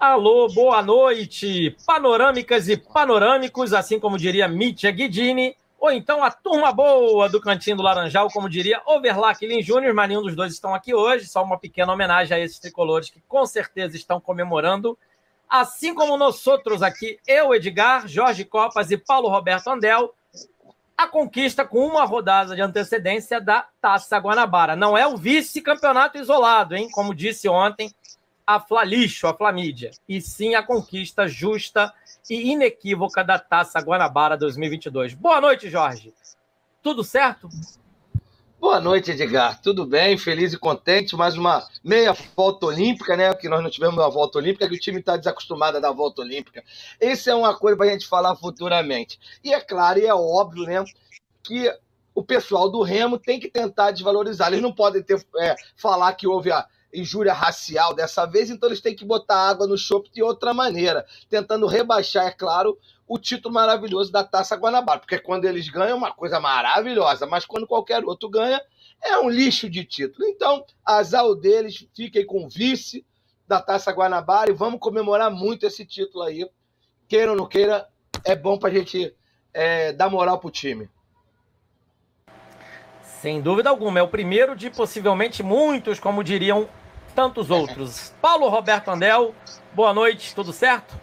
Alô, boa noite, panorâmicas e panorâmicos, assim como diria Mitya Guidini, ou então a turma boa do Cantinho do Laranjal, como diria Overlack Lin Júnior, mas nenhum dos dois estão aqui hoje, só uma pequena homenagem a esses tricolores que com certeza estão comemorando, assim como nós outros aqui, eu, Edgar, Jorge Copas e Paulo Roberto Andel, a conquista com uma rodada de antecedência da Taça Guanabara. Não é o vice-campeonato isolado, hein? Como disse ontem a Flalixo, a Flamídia, e sim a conquista justa e inequívoca da Taça Guanabara 2022. Boa noite, Jorge. Tudo certo? Boa noite, Edgar. Tudo bem? Feliz e contente. Mais uma meia volta olímpica, né? Que nós não tivemos uma volta olímpica, que o time está desacostumado a dar volta olímpica. Isso é uma coisa para a gente falar futuramente. E é claro e é óbvio, né? Que o pessoal do Remo tem que tentar desvalorizar. Eles não podem ter, é, falar que houve a injúria racial dessa vez, então eles têm que botar água no chope de outra maneira, tentando rebaixar, é claro, o título maravilhoso da Taça Guanabara, porque quando eles ganham é uma coisa maravilhosa, mas quando qualquer outro ganha é um lixo de título. Então, azar deles, fiquem com o vice da Taça Guanabara e vamos comemorar muito esse título aí. Queira ou não queira, é bom para gente é, dar moral pro time. Sem dúvida alguma, é o primeiro de possivelmente muitos, como diriam tantos outros. Paulo Roberto Andel, boa noite, tudo certo?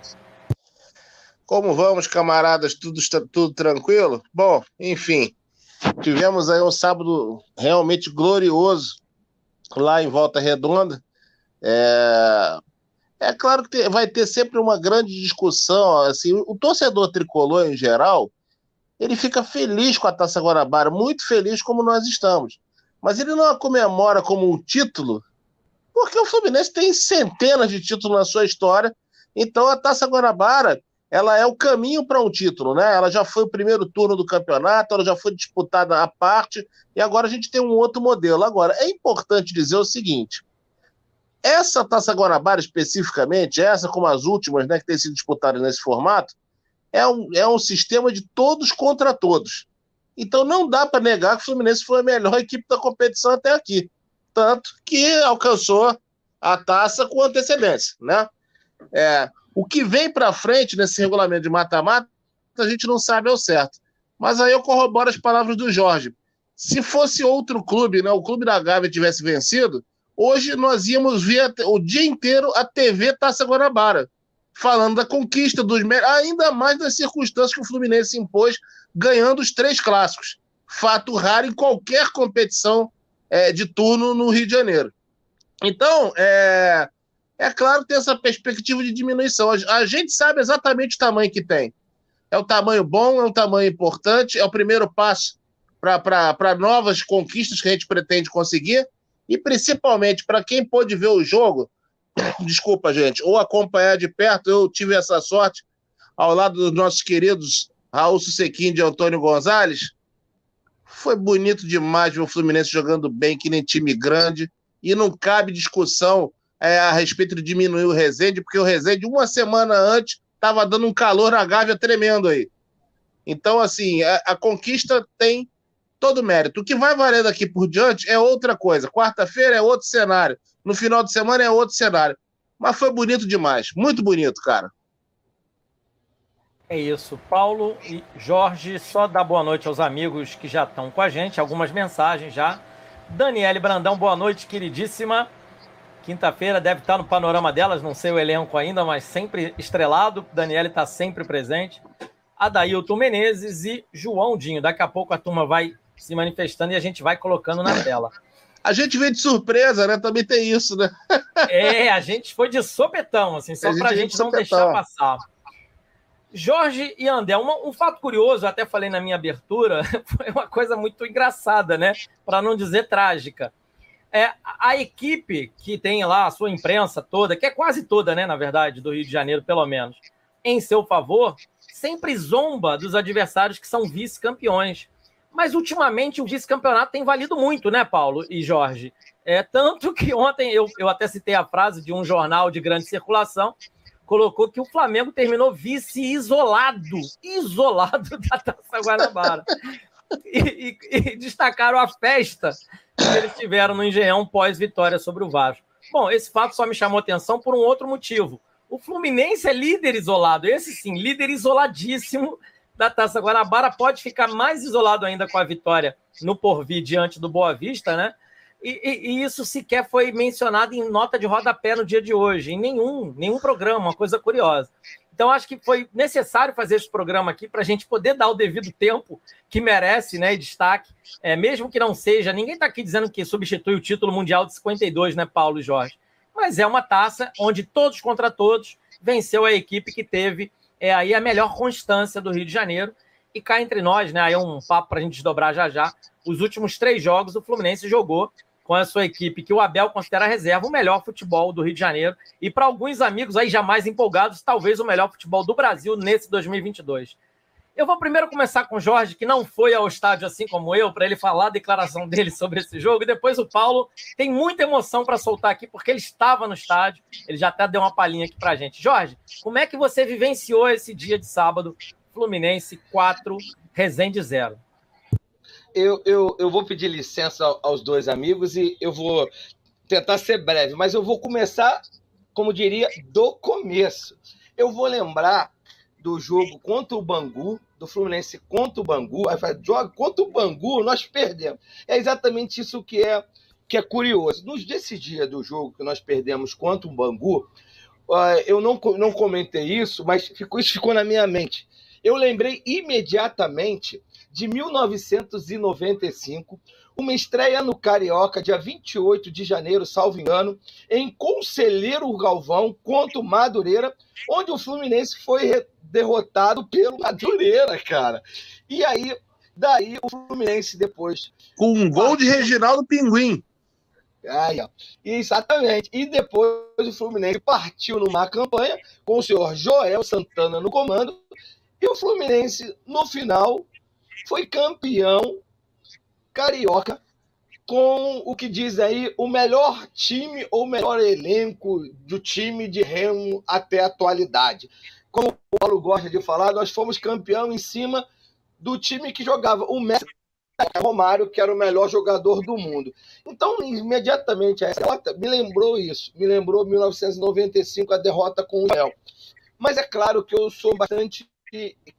Como vamos, camaradas? Tudo, tudo tranquilo? Bom, enfim, tivemos aí um sábado realmente glorioso lá em Volta Redonda. É, é claro que vai ter sempre uma grande discussão. Assim, o torcedor tricolor em geral, ele fica feliz com a Taça Guanabara, muito feliz como nós estamos. Mas ele não a comemora como um título, porque o Fluminense tem centenas de títulos na sua história. Então a Taça Guanabara, ela é o caminho para um título, né? Ela já foi o primeiro turno do campeonato, ela já foi disputada à parte, e agora a gente tem um outro modelo. Agora, é importante dizer o seguinte: essa Taça Guanabara, especificamente, essa como as últimas, né, que tem sido disputadas nesse formato, é um, é um sistema de todos contra todos. Então não dá para negar que o Fluminense foi a melhor equipe da competição até aqui. Tanto que alcançou a taça com antecedência. Né? É, o que vem para frente nesse regulamento de mata-mata, a gente não sabe ao certo. Mas aí eu corroboro as palavras do Jorge. Se fosse outro clube, né, o clube da Gávea tivesse vencido, hoje nós íamos ver o dia inteiro a TV Taça Guanabara falando da conquista dos ainda mais das circunstâncias que o Fluminense impôs, ganhando os três clássicos. Fato raro em qualquer competição é, de turno no Rio de Janeiro. Então, é, é claro tem essa perspectiva de diminuição. A, a gente sabe exatamente o tamanho que tem. É o tamanho bom, é um tamanho importante, é o primeiro passo para novas conquistas que a gente pretende conseguir, e principalmente para quem pôde ver o jogo, desculpa, gente, ou acompanhar de perto, eu tive essa sorte ao lado dos nossos queridos Raul Sequim e Antônio Gonzalez. Foi bonito demais ver o Fluminense jogando bem, que nem time grande, e não cabe discussão é, a respeito de diminuir o Rezende, porque o Rezende, uma semana antes, estava dando um calor na Gávea tremendo aí. Então, assim, a, a conquista tem todo mérito. O que vai valer daqui por diante é outra coisa. Quarta-feira é outro cenário. No final de semana é outro cenário. Mas foi bonito demais. Muito bonito, cara. É isso. Paulo e Jorge, só dar boa noite aos amigos que já estão com a gente. Algumas mensagens já. Daniele Brandão, boa noite, queridíssima. Quinta-feira deve estar no panorama delas, não sei o elenco ainda, mas sempre estrelado. Daniele está sempre presente. Adailton Menezes e João Dinho. Daqui a pouco a turma vai se manifestando e a gente vai colocando na tela. A gente veio de surpresa, né? Também tem isso, né? É, a gente foi de sopetão, assim, só para a gente, gente não deixar passar. Jorge e André, um, um, fato curioso, até falei na minha abertura, foi uma coisa muito engraçada, né? Para não dizer trágica. É, a equipe que tem lá a sua imprensa toda, que é quase toda, né, na verdade, do Rio de Janeiro, pelo menos, em seu favor, sempre zomba dos adversários que são vice-campeões. Mas ultimamente o vice-campeonato tem valido muito, né, Paulo e Jorge? É tanto que ontem eu, eu até citei a frase de um jornal de grande circulação, colocou que o Flamengo terminou vice isolado, isolado da Taça Guanabara. e, e, e destacaram a festa que eles tiveram no Engenhão pós-vitória sobre o Vasco. Bom, esse fato só me chamou atenção por um outro motivo. O Fluminense é líder isolado, esse sim, líder isoladíssimo da Taça Guanabara. Pode ficar mais isolado ainda com a vitória no Porvir diante do Boa Vista, né? E, e, isso sequer foi mencionado em nota de rodapé no dia de hoje, em nenhum, nenhum programa, uma coisa curiosa. Então, acho que foi necessário fazer esse programa aqui para a gente poder dar o devido tempo que merece, né? E destaque, é, mesmo que não seja. Ninguém está aqui dizendo que substitui o título mundial de 52, né, Paulo e Jorge? Mas é uma taça onde todos contra todos venceu a equipe que teve é, aí a melhor constância do Rio de Janeiro. E cá entre nós, né? Aí é um papo para a gente desdobrar já já. Os últimos três jogos o Fluminense jogou com a sua equipe, que o Abel considera reserva, o melhor futebol do Rio de Janeiro. E para alguns amigos aí jamais empolgados, talvez o melhor futebol do Brasil nesse 2022. Eu vou primeiro começar com o Jorge, que não foi ao estádio assim como eu, para ele falar a declaração dele sobre esse jogo. E depois o Paulo tem muita emoção para soltar aqui, porque ele estava no estádio. Ele já até deu uma palhinha aqui para gente. Jorge, como é que você vivenciou esse dia de sábado? Fluminense 4, Resende 0 eu, eu, eu vou pedir licença aos dois amigos e eu vou tentar ser breve, mas eu vou começar, como diria, do começo. Eu vou lembrar do jogo contra o Bangu, do Fluminense contra o Bangu. Aí fala, joga contra o Bangu, nós perdemos. É exatamente isso que é que é curioso. Nos dia do jogo que nós perdemos contra o Bangu, eu não, não comentei isso, mas ficou, isso ficou na minha mente. Eu lembrei imediatamente de 1995, uma estreia no Carioca, dia 28 de janeiro, salvo engano, em Conselheiro Galvão contra o Madureira, onde o Fluminense foi derrotado pelo Madureira, cara. E aí, daí o Fluminense depois. Com um gol de Reginaldo Pinguim. Aí, ó. Exatamente. E depois o Fluminense partiu numa campanha com o senhor Joel Santana no comando. E o Fluminense, no final, foi campeão carioca com o que diz aí o melhor time ou melhor elenco do time de Remo até a atualidade. Como o Paulo gosta de falar, nós fomos campeão em cima do time que jogava o Messi Romário, que era o melhor jogador do mundo. Então, imediatamente essa derrota me lembrou isso, me lembrou 1995 a derrota com o Real. Mas é claro que eu sou bastante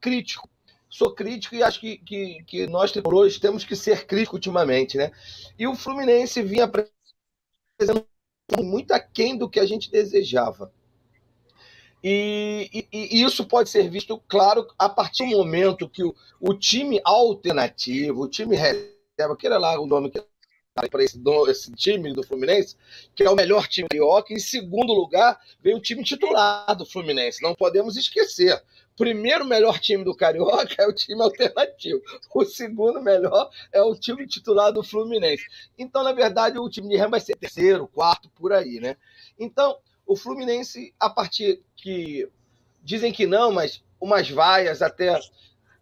crítico sou crítico e acho que, que, que nós tricolores temos que ser críticos ultimamente, né? E o Fluminense vinha apresentando muito aquém do que a gente desejava. E, e, e, isso pode ser visto, claro, a partir do momento que o, o time alternativo, o time reserva, que era lá o nome que para esse, esse, time do Fluminense, que é o melhor time carioca. Em segundo lugar, vem o time titular do Fluminense. Não podemos esquecer primeiro melhor time do Carioca é o time alternativo. O segundo melhor é o time titular do Fluminense. Então, na verdade, o time de Remo vai ser terceiro, quarto, por aí, né? Então, o Fluminense, a partir que dizem que não, mas umas vaias até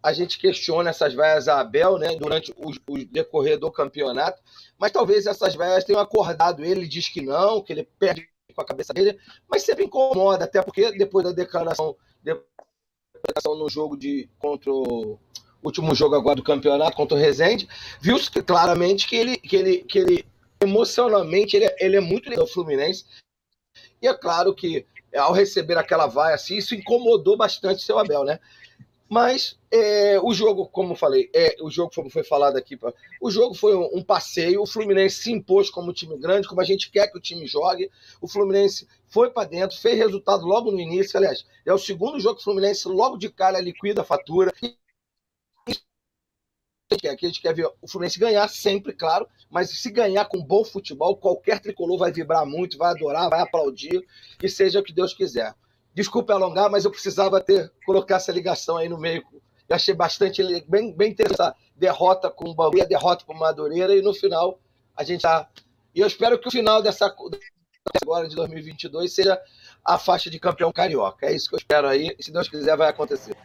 a gente questiona essas vaias a Abel, né, durante o, o decorrer do campeonato, mas talvez essas vaias tenham acordado ele, diz que não, que ele perde com a cabeça dele, mas sempre incomoda, até porque depois da declaração, no jogo de contra o último jogo agora do campeonato contra o Rezende, viu claramente que ele, que ele, que ele emocionalmente ele, é, ele é muito ligado ao Fluminense. E é claro que ao receber aquela vaia assim, isso incomodou bastante o seu Abel, né? Mas é, o jogo, como falei, é, o jogo foi, foi falado aqui, o jogo foi um, um, passeio. O Fluminense se impôs como time grande, como a gente quer que o time jogue. O Fluminense foi para dentro, fez resultado logo no início. Aliás, é o segundo jogo que o Fluminense logo de cara liquida a fatura. Que a gente quer ver o Fluminense ganhar sempre, claro, mas se ganhar com bom futebol, qualquer tricolor vai vibrar muito, vai adorar, vai aplaudir, e seja o que Deus quiser. Desculpe alongar, mas eu precisava ter colocar essa ligação aí no meio. Eu achei bastante bem, bem interessante a derrota com o Bangu, a derrota com o Madureira, e no final a gente tá. E eu espero que o final dessa agora de 2022 seja a faixa de campeão carioca. É isso que eu espero aí. Se Deus quiser, vai acontecer.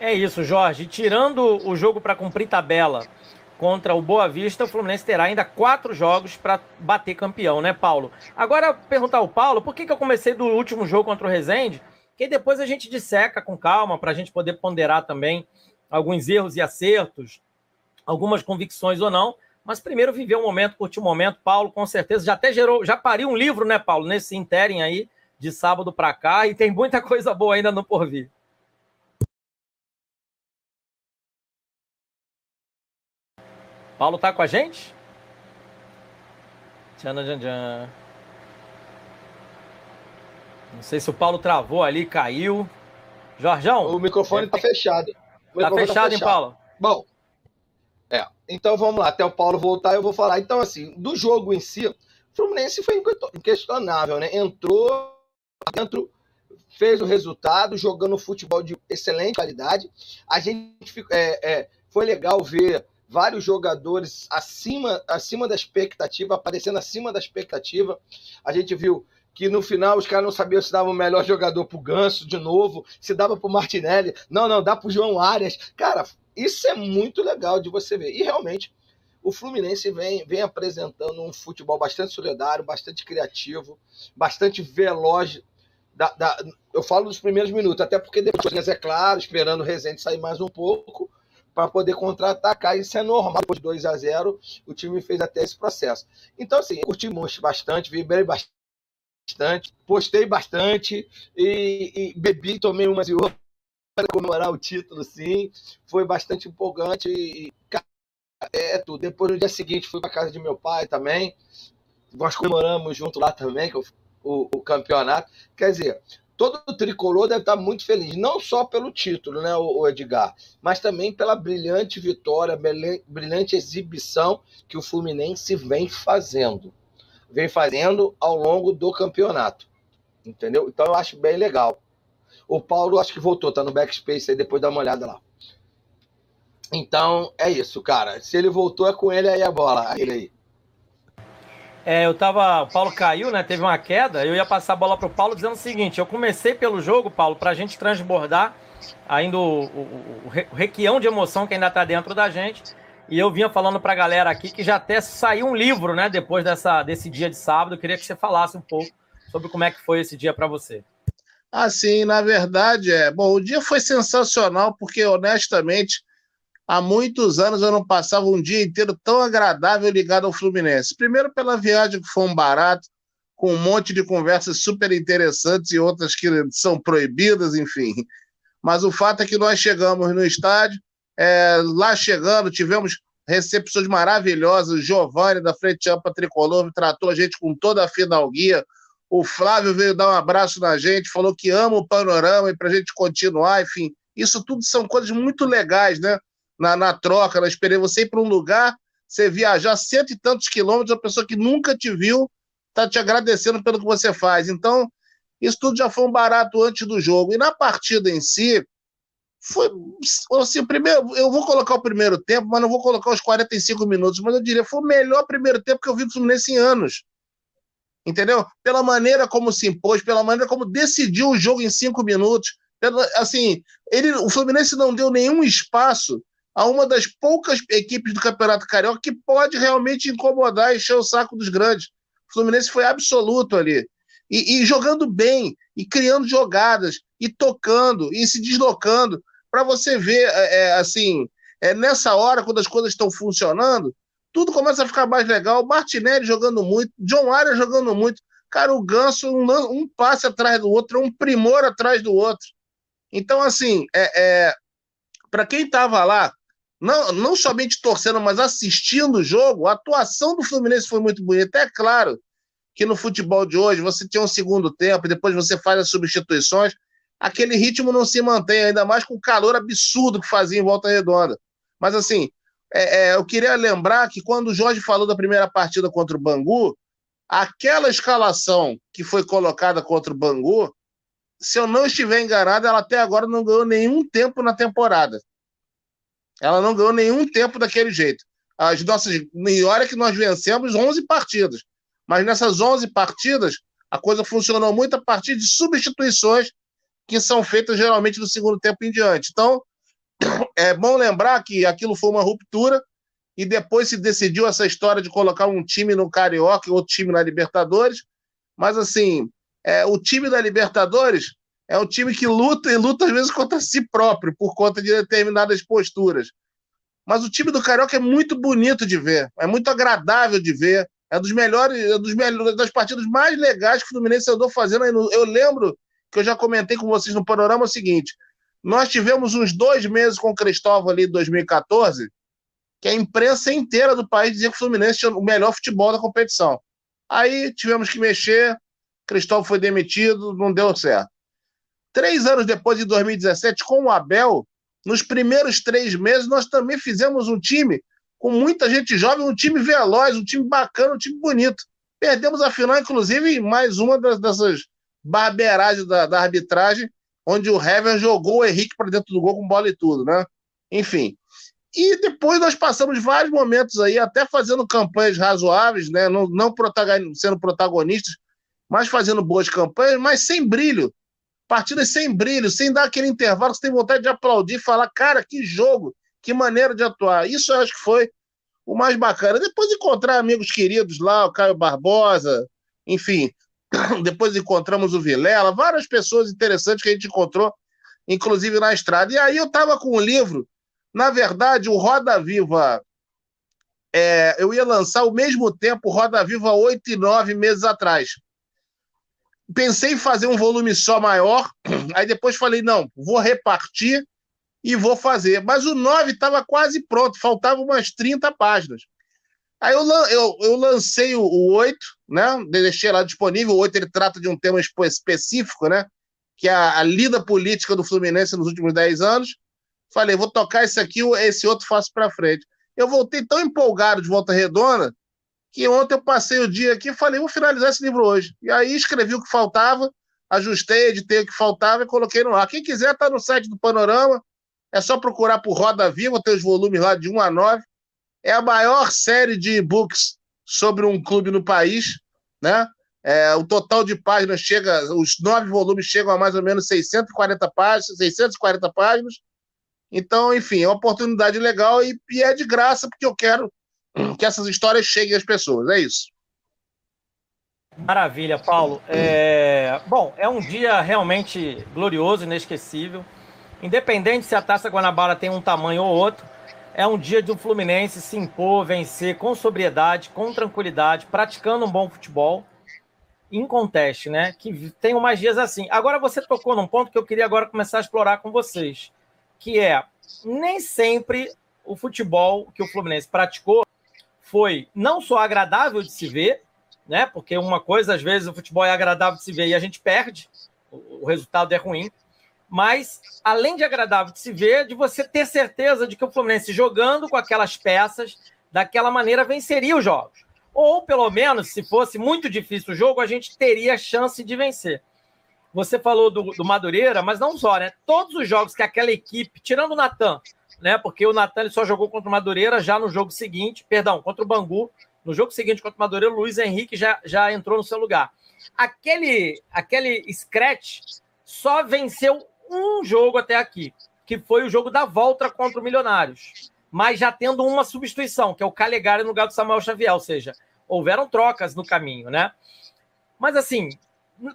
É isso, Jorge. Tirando o jogo para cumprir tabela contra o Boa Vista, o Fluminense terá ainda quatro jogos para bater campeão, né, Paulo? Agora, perguntar ao Paulo, por que, que eu comecei do último jogo contra o Rezende? Que depois a gente disseca com calma, para a gente poder ponderar também alguns erros e acertos, algumas convicções ou não. Mas primeiro viver um momento, curtir um momento. Paulo, com certeza, já até gerou, já pariu um livro, né, Paulo, nesse interim aí, de sábado para cá e tem muita coisa boa ainda no porvir. Paulo tá com a gente? Tchan, tchan, tchan. Não sei se o Paulo travou ali, caiu. Jorjão. O microfone está fechado. O tá, fechado, tá fechado, hein, Paulo? Bom, é. Então vamos lá, até o Paulo voltar eu vou falar. Então, assim, do jogo em si, o Fluminense foi inquestionável, né? Entrou dentro, fez o resultado, jogando futebol de excelente qualidade. A gente é, é, foi legal ver vários jogadores acima, acima da expectativa, aparecendo acima da expectativa. A gente viu que no final os caras não sabiam se dava o melhor jogador pro Ganso de novo, se dava pro Martinelli. Não, não, dá pro João Arias. Cara, isso é muito legal de você ver. E realmente o Fluminense vem, vem apresentando um futebol bastante solidário, bastante criativo, bastante veloz. Da, da, eu falo dos primeiros minutos, até porque depois, é claro, esperando o Rezende sair mais um pouco para poder contra-atacar. Isso é normal. Depois de 2 a 0 o time fez até esse processo. Então, assim, curti bastante, vibrei bastante postei bastante e, e bebi, tomei umas e outras para comemorar o título, sim. Foi bastante empolgante e, é tudo. Depois, no dia seguinte, fui para casa de meu pai também. Nós comemoramos junto lá também, que o, o campeonato. Quer dizer, todo o tricolor deve estar muito feliz, não só pelo título, né, o Edgar, mas também pela brilhante vitória, brilhante exibição que o Fluminense vem fazendo vem fazendo ao longo do campeonato. Entendeu? Então eu acho bem legal. O Paulo acho que voltou, tá no backspace aí, depois dá uma olhada lá. Então é isso, cara. Se ele voltou, é com ele aí a bola. Ele aí. É, eu tava. O Paulo caiu, né? Teve uma queda. Eu ia passar a bola pro Paulo dizendo o seguinte: eu comecei pelo jogo, Paulo, pra gente transbordar ainda o, o, o, requião de emoção que ainda tá dentro da gente. E eu vinha falando para a galera aqui que já até saiu um livro, né? Depois dessa, desse dia de sábado. Eu queria que você falasse um pouco sobre como é que foi esse dia para você. Assim, na verdade, é. Bom, o dia foi sensacional, porque honestamente, há muitos anos eu não passava um dia inteiro tão agradável ligado ao Fluminense. Primeiro, pela viagem que foi um barato, com um monte de conversas super interessantes e outras que são proibidas, enfim. Mas o fato é que nós chegamos no estádio, é, lá chegando, tivemos recepções maravilhosas. O Giovanni, da Frente Ampla Tricolor, tratou a gente com toda a fidalguia. O Flávio veio dar um abraço na gente, falou que ama o panorama e para a gente continuar, enfim. Isso tudo são coisas muito legais, né? Na, na troca, na experiência. Você ir para um lugar, você viajar cento e tantos quilômetros, a pessoa que nunca te viu está te agradecendo pelo que você faz. Então, isso tudo já foi um barato antes do jogo. E na partida em si, foi assim, primeiro, eu vou colocar o primeiro tempo, mas não vou colocar os 45 minutos, mas eu diria foi o melhor primeiro tempo que eu vi do Fluminense em anos. Entendeu? Pela maneira como se impôs, pela maneira como decidiu o jogo em cinco minutos. Pela, assim, ele, o Fluminense não deu nenhum espaço a uma das poucas equipes do Campeonato Carioca que pode realmente incomodar e encher o saco dos grandes. O Fluminense foi absoluto ali. E, e jogando bem, e criando jogadas, e tocando, e se deslocando para você ver, é, é, assim, é, nessa hora, quando as coisas estão funcionando, tudo começa a ficar mais legal. Martinelli jogando muito, John Arias jogando muito. Cara, o Ganso, um, um passe atrás do outro, um primor atrás do outro. Então, assim, é, é para quem estava lá, não, não somente torcendo, mas assistindo o jogo, a atuação do Fluminense foi muito bonita. É claro que no futebol de hoje você tem um segundo tempo, depois você faz as substituições, aquele ritmo não se mantém, ainda mais com o calor absurdo que fazia em Volta Redonda. Mas assim, é, é, eu queria lembrar que quando o Jorge falou da primeira partida contra o Bangu, aquela escalação que foi colocada contra o Bangu, se eu não estiver enganado, ela até agora não ganhou nenhum tempo na temporada. Ela não ganhou nenhum tempo daquele jeito. As nossas, e olha que nós vencemos 11 partidas, mas nessas 11 partidas a coisa funcionou muito a partir de substituições que são feitas geralmente do segundo tempo em diante. Então, é bom lembrar que aquilo foi uma ruptura e depois se decidiu essa história de colocar um time no Carioca e outro time na Libertadores. Mas, assim, é, o time da Libertadores é um time que luta e luta às vezes contra si próprio por conta de determinadas posturas. Mas o time do Carioca é muito bonito de ver, é muito agradável de ver. É dos melhores, é dos melhores, das partidas mais legais que o Fluminense andou fazendo. Eu lembro que eu já comentei com vocês no panorama o seguinte: nós tivemos uns dois meses com o Cristóvão ali em 2014, que a imprensa inteira do país dizia que o Fluminense tinha o melhor futebol da competição. Aí tivemos que mexer, Cristóvão foi demitido, não deu certo. Três anos depois, em 2017, com o Abel, nos primeiros três meses, nós também fizemos um time com muita gente jovem, um time veloz, um time bacana, um time bonito. Perdemos a final, inclusive, mais uma dessas barbeiragens da, da arbitragem, onde o Hever jogou o Henrique para dentro do gol com bola e tudo, né? Enfim. E depois nós passamos vários momentos aí, até fazendo campanhas razoáveis, né? Não, não sendo protagonistas, mas fazendo boas campanhas, mas sem brilho. Partidas sem brilho, sem dar aquele intervalo que você tem vontade de aplaudir falar, cara, que jogo, que maneira de atuar. Isso eu acho que foi o mais bacana. Depois encontrar amigos queridos lá, o Caio Barbosa, enfim, Depois encontramos o Vilela, várias pessoas interessantes que a gente encontrou, inclusive na estrada. E aí eu estava com um livro, na verdade, o Roda Viva. É, eu ia lançar ao mesmo tempo Roda Viva oito e nove meses atrás. Pensei em fazer um volume só maior, aí depois falei, não, vou repartir e vou fazer. Mas o 9 estava quase pronto, faltavam umas 30 páginas. Aí eu, eu, eu lancei o, o 8, né? Deixei lá disponível. O 8 ele trata de um tema específico, né? Que é a, a lida política do Fluminense nos últimos 10 anos. Falei, vou tocar esse aqui, esse outro faço para frente. Eu voltei tão empolgado de volta redonda que ontem eu passei o dia aqui e falei, vou finalizar esse livro hoje. E aí escrevi o que faltava, ajustei, editei o que faltava e coloquei no ar. Quem quiser tá no site do Panorama, é só procurar por Roda Viva, tem os volumes lá de 1 a 9 é a maior série de e-books sobre um clube no país, né? É, o total de páginas chega, os nove volumes chegam a mais ou menos 640 páginas, 640 páginas. Então, enfim, é uma oportunidade legal e, e é de graça porque eu quero que essas histórias cheguem às pessoas. É isso. Maravilha, Paulo. É... Bom, é um dia realmente glorioso, inesquecível. Independente se a Taça Guanabara tem um tamanho ou outro, é um dia de um Fluminense se impor, vencer com sobriedade, com tranquilidade, praticando um bom futebol. Em conteste, né? Que tem mais dias assim. Agora você tocou num ponto que eu queria agora começar a explorar com vocês, que é nem sempre o futebol que o Fluminense praticou foi não só agradável de se ver, né? Porque uma coisa, às vezes, o futebol é agradável de se ver e a gente perde, o resultado é ruim mas além de agradável de se ver, de você ter certeza de que o Fluminense jogando com aquelas peças, daquela maneira venceria os jogos. Ou pelo menos, se fosse muito difícil o jogo, a gente teria chance de vencer. Você falou do, do Madureira, mas não só, né? Todos os jogos que aquela equipe, tirando o Natan, né? Porque o Natan só jogou contra o Madureira já no jogo seguinte, perdão, contra o Bangu. No jogo seguinte contra o Madureira, o Luiz Henrique já, já entrou no seu lugar. Aquele, aquele scratch só venceu um jogo até aqui, que foi o jogo da volta contra o Milionários, mas já tendo uma substituição, que é o Calegari no lugar do Samuel Xavier, ou seja, houveram trocas no caminho, né? Mas assim,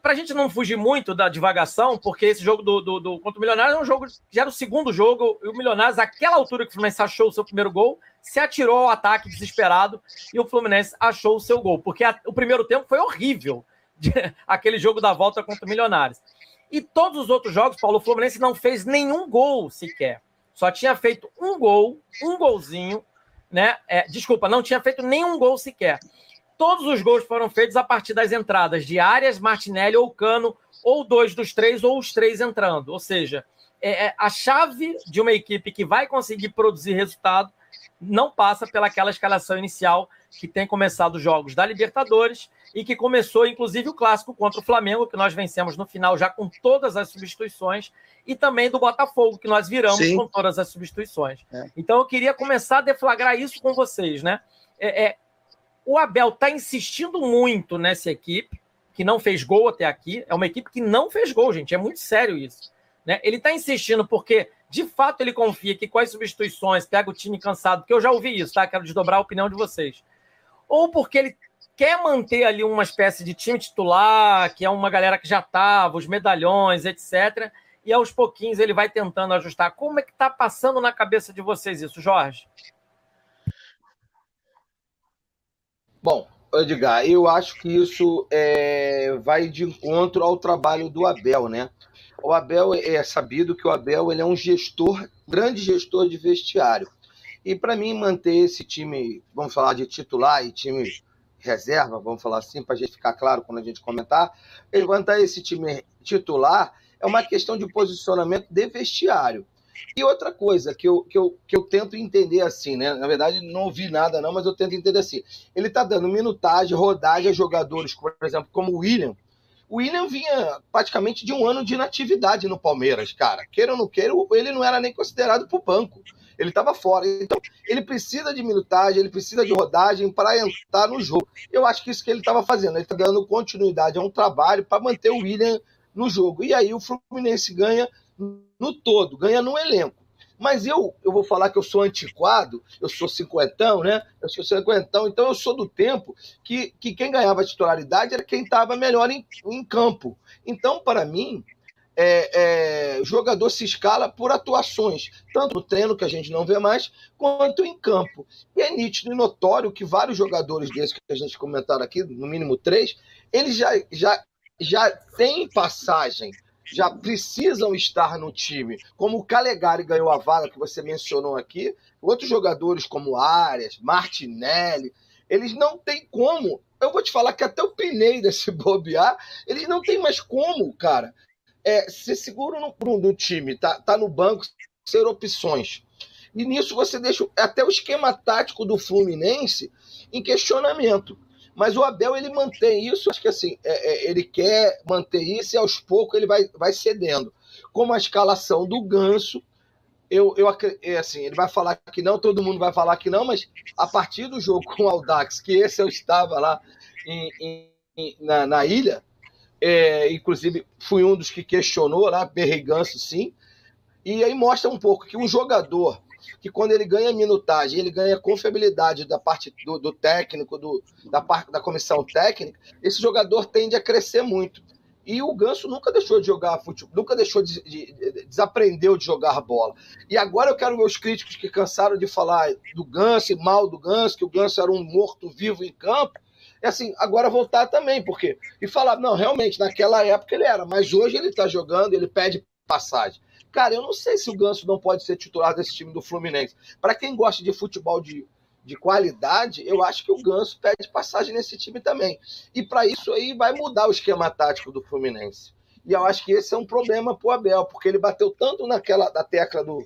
para a gente não fugir muito da divagação, porque esse jogo do, do, do, contra o Milionários é um jogo era o segundo jogo, e o Milionários, àquela altura que o Fluminense achou o seu primeiro gol, se atirou ao ataque desesperado e o Fluminense achou o seu gol, porque a, o primeiro tempo foi horrível, de, aquele jogo da volta contra o Milionários. E todos os outros jogos, Paulo Fluminense não fez nenhum gol sequer. Só tinha feito um gol, um golzinho, né? É, desculpa, não tinha feito nenhum gol sequer. Todos os gols foram feitos a partir das entradas de Arias, Martinelli ou Cano, ou dois dos três, ou os três entrando. Ou seja, é, é, a chave de uma equipe que vai conseguir produzir resultado não passa pelaquela escalação inicial que tem começado os jogos da Libertadores e que começou, inclusive, o clássico contra o Flamengo, que nós vencemos no final já com todas as substituições, e também do Botafogo, que nós viramos Sim. com todas as substituições. É. Então, eu queria começar a deflagrar isso com vocês, né? É, é o Abel está insistindo muito nessa equipe, que não fez gol até aqui. É uma equipe que não fez gol, gente. É muito sério isso. Né? Ele está insistindo porque, de fato, ele confia que com as substituições pega o time cansado, que eu já ouvi isso, tá? Quero desdobrar a opinião de vocês. Ou porque ele quer manter ali uma espécie de time titular, que é uma galera que já estava, os medalhões, etc. E aos pouquinhos ele vai tentando ajustar. Como é que está passando na cabeça de vocês isso, Jorge? Bom, Edgar, eu acho que isso é, vai de encontro ao trabalho do Abel, né? O Abel é sabido que o Abel ele é um gestor, grande gestor de vestiário. E para mim manter esse time, vamos falar de titular e time reserva, vamos falar assim, para a gente ficar claro quando a gente comentar, levantar esse time titular é uma questão de posicionamento de vestiário. E outra coisa que eu, que eu, que eu tento entender assim, né? Na verdade, não ouvi nada, não, mas eu tento entender assim. Ele está dando minutagem, rodagem a jogadores, por exemplo, como o William. O William vinha praticamente de um ano de inatividade no Palmeiras, cara. Queira ou não queira, ele não era nem considerado para o banco. Ele estava fora. Então, ele precisa de minutagem, ele precisa de rodagem para entrar no jogo. Eu acho que isso que ele estava fazendo. Ele está dando continuidade a um trabalho para manter o William no jogo. E aí o Fluminense ganha no todo, ganha no elenco. Mas eu, eu vou falar que eu sou antiquado, eu sou cinquentão, né? Eu sou cinquentão, então eu sou do tempo que, que quem ganhava titularidade era quem estava melhor em, em campo. Então, para mim, é, é, jogador se escala por atuações, tanto no treino, que a gente não vê mais, quanto em campo. E é nítido e notório que vários jogadores desses que a gente comentaram aqui, no mínimo três, eles já, já, já têm passagem, já precisam estar no time. Como o Calegari ganhou a vaga que você mencionou aqui, outros jogadores como Arias, Martinelli, eles não têm como. Eu vou te falar que até o Pinei se bobear, eles não têm mais como, cara, é, ser seguro no, no time, tá, tá no banco, ser opções. E nisso você deixa até o esquema tático do Fluminense em questionamento. Mas o Abel ele mantém isso, acho que assim, é, é, ele quer manter isso e aos poucos ele vai, vai cedendo. Como a escalação do Ganso, eu, eu é assim, ele vai falar que não, todo mundo vai falar que não, mas a partir do jogo com o Aldax, que esse eu estava lá em, em, na, na ilha, é, inclusive fui um dos que questionou lá, Berriganço sim, e aí mostra um pouco que um jogador que quando ele ganha minutagem, ele ganha confiabilidade da parte do, do técnico, do, da parte da comissão técnica, esse jogador tende a crescer muito. E o Ganso nunca deixou de jogar futebol, nunca deixou de, de, de, desaprendeu de jogar bola. E agora eu quero meus críticos que cansaram de falar do Ganso e mal do Ganso, que o Ganso era um morto-vivo em campo, é assim, agora voltar também, porque e falar, não, realmente, naquela época ele era, mas hoje ele tá jogando, ele pede passagem. Cara, eu não sei se o Ganso não pode ser titular desse time do Fluminense. Para quem gosta de futebol de, de qualidade, eu acho que o Ganso pede passagem nesse time também. E para isso aí vai mudar o esquema tático do Fluminense. E eu acho que esse é um problema pro Abel, porque ele bateu tanto naquela da tecla do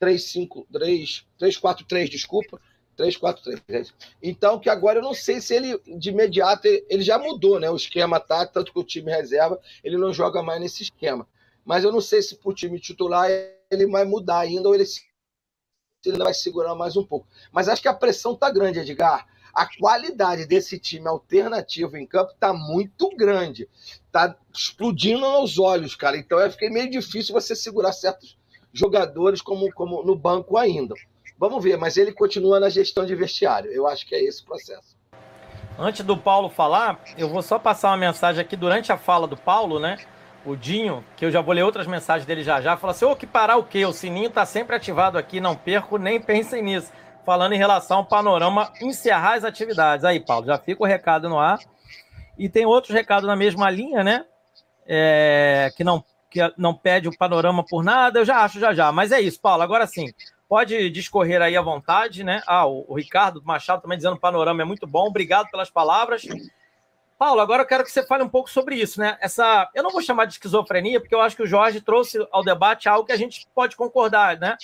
3-5-3, 3-4-3, desculpa, 3-4-3. Então, que agora eu não sei se ele, de imediato, ele já mudou né, o esquema tá? tanto que o time reserva, ele não joga mais nesse esquema. Mas eu não sei se para o time titular ele vai mudar ainda ou ele, ele vai segurar mais um pouco. Mas acho que a pressão está grande, Edgar. A qualidade desse time alternativo em campo está muito grande. Está explodindo aos olhos, cara. Então eu fiquei meio difícil você segurar certos jogadores como, como no banco ainda. Vamos ver, mas ele continua na gestão de vestiário. Eu acho que é esse o processo. Antes do Paulo falar, eu vou só passar uma mensagem aqui durante a fala do Paulo, né? O Dinho, que eu já vou ler outras mensagens dele já já, fala assim: ô, que parar o quê? O sininho tá sempre ativado aqui, não perco, nem pensem nisso. Falando em relação ao panorama, encerrar as atividades. Aí, Paulo, já fica o recado no ar. E tem outros recados na mesma linha, né? É, que não que não pede o panorama por nada, eu já acho já já. Mas é isso, Paulo. Agora sim, Pode discorrer aí à vontade, né? Ah, o, o Ricardo Machado também dizendo o panorama é muito bom. Obrigado pelas palavras. Paulo, agora eu quero que você fale um pouco sobre isso, né? Essa, eu não vou chamar de esquizofrenia, porque eu acho que o Jorge trouxe ao debate algo que a gente pode concordar, né?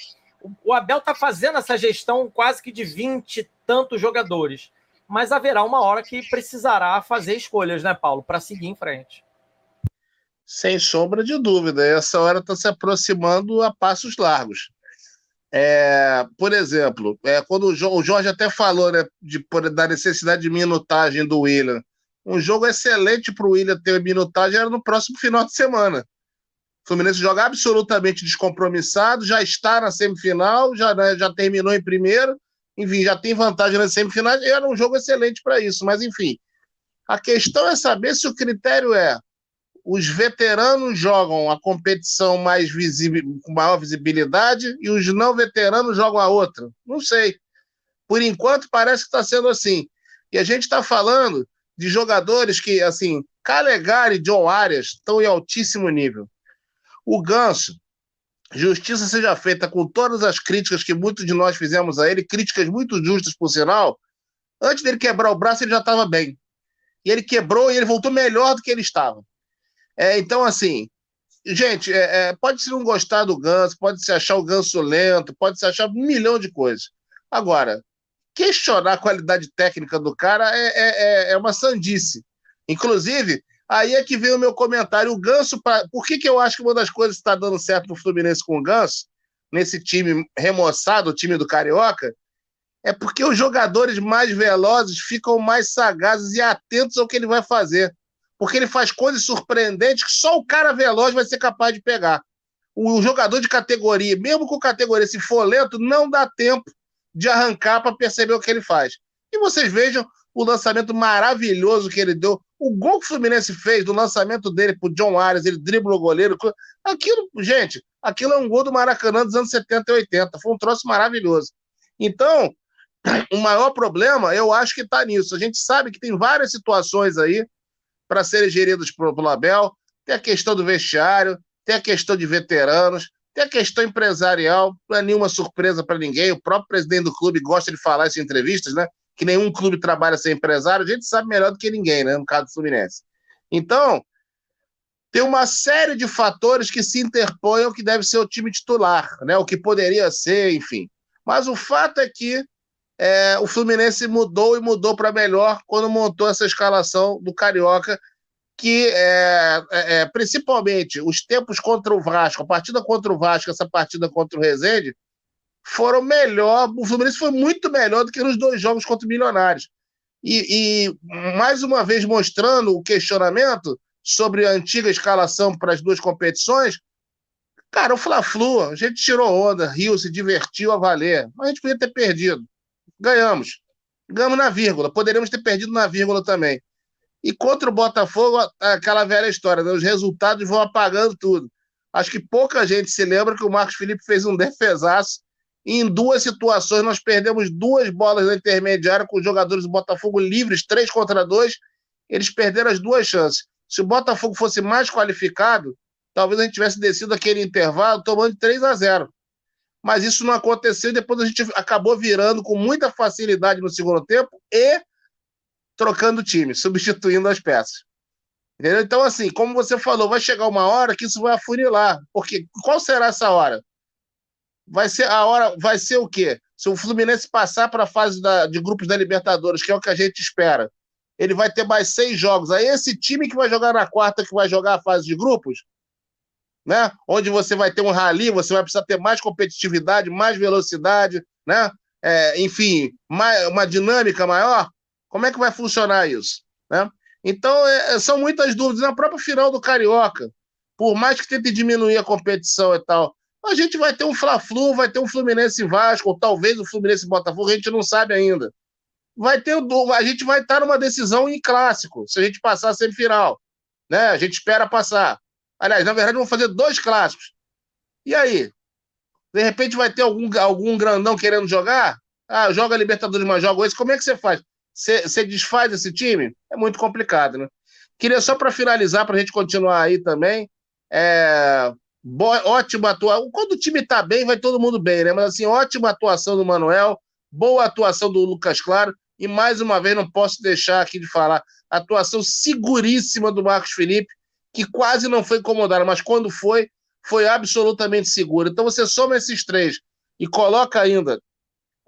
O Abel está fazendo essa gestão quase que de 20 e tantos jogadores, mas haverá uma hora que precisará fazer escolhas, né, Paulo, para seguir em frente. Sem sombra de dúvida, essa hora está se aproximando a passos largos. É, por exemplo, é, quando o Jorge até falou né, de, da necessidade de minutagem do William, um jogo excelente para o William ter minutagem era no próximo final de semana. O Fluminense joga absolutamente descompromissado, já está na semifinal, já, né, já terminou em primeiro, enfim, já tem vantagem na semifinal, e era um jogo excelente para isso, mas enfim. A questão é saber se o critério é os veteranos jogam a competição mais visível, com maior visibilidade e os não veteranos jogam a outra. Não sei. Por enquanto, parece que está sendo assim. E a gente está falando de jogadores que, assim, Calegari e John Arias estão em altíssimo nível. O Ganso, justiça seja feita com todas as críticas que muitos de nós fizemos a ele, críticas muito justas, por sinal. Antes dele quebrar o braço, ele já estava bem. E ele quebrou e ele voltou melhor do que ele estava. É, então, assim, gente, é, é, pode se não gostar do Ganso, pode se achar o Ganso lento, pode se achar um milhão de coisas. Agora, questionar a qualidade técnica do cara é, é, é, é uma sandice. Inclusive, aí é que vem o meu comentário. O Ganso, pra... por que, que eu acho que uma das coisas que está dando certo no Fluminense com o Ganso, nesse time remoçado, o time do Carioca, é porque os jogadores mais velozes ficam mais sagazes e atentos ao que ele vai fazer. Porque ele faz coisas surpreendentes que só o cara veloz vai ser capaz de pegar. O jogador de categoria, mesmo com categoria, se for lento, não dá tempo de arrancar para perceber o que ele faz. E vocês vejam o lançamento maravilhoso que ele deu. O gol que o Fluminense fez do lançamento dele pro John Arias, ele dribla o goleiro. Aquilo, gente, aquilo é um gol do Maracanã dos anos 70 e 80. Foi um troço maravilhoso. Então, o maior problema, eu acho que está nisso. A gente sabe que tem várias situações aí para serem geridas pelo Abel. Tem a questão do vestiário, tem a questão de veteranos, tem a questão empresarial, não é nenhuma surpresa para ninguém. O próprio presidente do clube gosta de falar isso em entrevistas, né? Que nenhum clube trabalha sem empresário. A gente sabe melhor do que ninguém, né? No caso do Fluminense. Então, tem uma série de fatores que se interpõem ao que deve ser o time titular, né? O que poderia ser, enfim. Mas o fato é que é, o Fluminense mudou e mudou para melhor quando montou essa escalação do Carioca, que é, é, é, principalmente os tempos contra o Vasco, a partida contra o Vasco, essa partida contra o Rezende, foram melhor. O Fluminense foi muito melhor do que nos dois jogos contra o Milionários. E, e mais uma vez mostrando o questionamento sobre a antiga escalação para as duas competições. Cara, o Fla-Flu, a gente tirou onda, riu, se divertiu a valer. Mas a gente podia ter perdido. Ganhamos. Ganhamos na vírgula. Poderíamos ter perdido na vírgula também. E contra o Botafogo, aquela velha história, né? os resultados vão apagando tudo. Acho que pouca gente se lembra que o Marcos Felipe fez um defesaço e em duas situações nós perdemos duas bolas na intermediária com os jogadores do Botafogo livres, três contra dois. Eles perderam as duas chances. Se o Botafogo fosse mais qualificado, talvez a gente tivesse descido aquele intervalo tomando 3 a 0 mas isso não aconteceu e depois a gente acabou virando com muita facilidade no segundo tempo e trocando time, substituindo as peças. Entendeu? Então, assim, como você falou, vai chegar uma hora que isso vai afunilar. Porque qual será essa hora? Vai ser a hora, vai ser o quê? Se o Fluminense passar para a fase da, de grupos da Libertadores, que é o que a gente espera, ele vai ter mais seis jogos. Aí esse time que vai jogar na quarta, que vai jogar a fase de grupos, né? Onde você vai ter um rally, você vai precisar ter mais competitividade, mais velocidade, né? É, enfim, mais, uma dinâmica maior. Como é que vai funcionar isso? Né? Então, é, é, são muitas dúvidas. Na própria final do Carioca, por mais que tente diminuir a competição e tal, a gente vai ter um Fla-Flu, vai ter um Fluminense Vasco, ou talvez o Fluminense Botafogo, a gente não sabe ainda. Vai ter a gente vai estar numa decisão em clássico, se a gente passar a semifinal. Né? A gente espera passar. Aliás, na verdade, vão fazer dois clássicos. E aí? De repente vai ter algum, algum grandão querendo jogar? Ah, joga Libertadores, mas joga esse. Como é que você faz? Você, desfaz esse time? É muito complicado, né? Queria só para finalizar, para a gente continuar aí também. É, ótima atuação. Quando o time está bem, vai todo mundo bem, né? Mas assim, ótima atuação do Manuel, boa atuação do Lucas Claro. E mais uma vez, não posso deixar aqui de falar, atuação seguríssima do Marcos Felipe que quase não foi incomodada, mas quando foi, foi absolutamente segura. Então você soma esses três e coloca ainda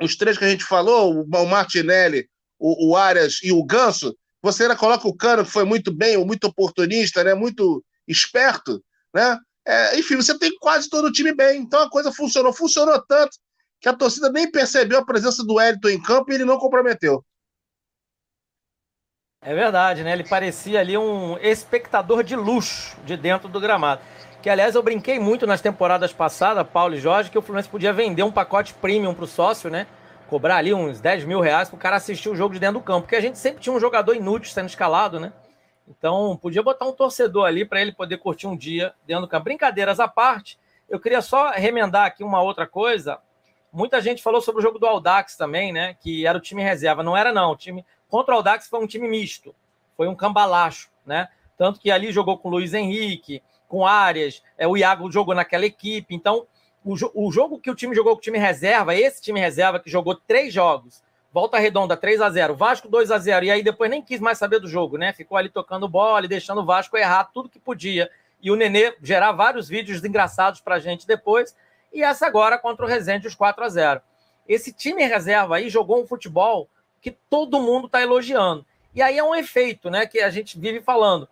os três que a gente falou, o Martinelli, o, o Arias e o Ganso, você ainda coloca o Cano, que foi muito bem, muito oportunista, né? muito esperto, né? É, enfim, você tem quase todo o time bem. Então a coisa funcionou. Funcionou tanto que a torcida nem percebeu a presença do Elton em campo e ele não comprometeu. É verdade, né? Ele parecia ali um espectador de luxo de dentro do gramado. Que, aliás, eu brinquei muito nas temporadas passadas, Paulo e Jorge, que o Fluminense podia vender um pacote premium para o sócio, né? Cobrar ali uns 10 mil reais para o cara assistir o jogo de dentro do campo. Porque a gente sempre tinha um jogador inútil sendo escalado, né? Então, podia botar um torcedor ali para ele poder curtir um dia dentro do campo. Brincadeiras à parte, eu queria só remendar aqui uma outra coisa. Muita gente falou sobre o jogo do Aldax também, né? Que era o time reserva. Não era, não. O time Contra o Audax foi um time misto, foi um cambalacho, né? Tanto que ali jogou com o Luiz Henrique, com Arias, é, o Iago jogou naquela equipe. Então, o, o jogo que o time jogou com o time reserva, esse time reserva que jogou três jogos, volta redonda 3 a 0 Vasco 2 a 0 e aí depois nem quis mais saber do jogo, né? Ficou ali tocando bola e deixando o Vasco errar tudo que podia. E o Nenê gerar vários vídeos engraçados pra gente depois. E essa agora contra o Resende, os 4 a 0 Esse time reserva aí jogou um futebol que todo mundo está elogiando. E aí é um efeito, né? Que a gente vive falando.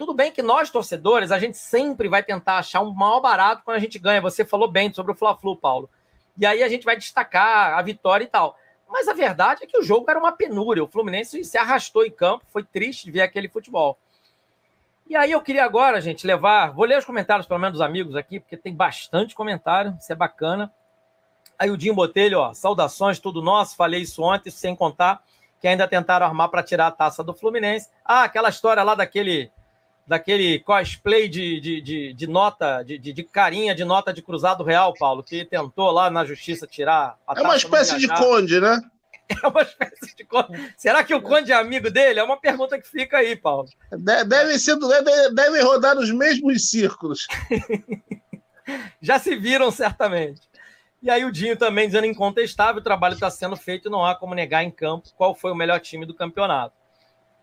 Tudo bem que nós, torcedores, a gente sempre vai tentar achar um maior barato quando a gente ganha. Você falou bem sobre o Fla-Flu, Paulo. E aí a gente vai destacar a vitória e tal. Mas a verdade é que o jogo era uma penúria. O Fluminense se arrastou em campo. Foi triste ver aquele futebol. E aí eu queria agora, gente, levar. Vou ler os comentários, pelo menos, dos amigos aqui, porque tem bastante comentário. Isso é bacana. Aí o Dinho Botelho, ó, saudações, tudo nosso. Falei isso ontem, sem contar que ainda tentaram armar para tirar a taça do Fluminense. Ah, aquela história lá daquele daquele cosplay de, de, de, de nota, de, de, carinha de nota de cruzado real, Paulo, que tentou lá na justiça tirar a É uma espécie de conde, né? É uma espécie de conde. Será que o conde é amigo dele? É uma pergunta que fica aí, Paulo. Deve ser, deve, deve rodar nos mesmos círculos. Já se viram, certamente. E aí o Dinho também dizendo incontestável, o trabalho está sendo feito não há como negar em campo qual foi o melhor time do campeonato.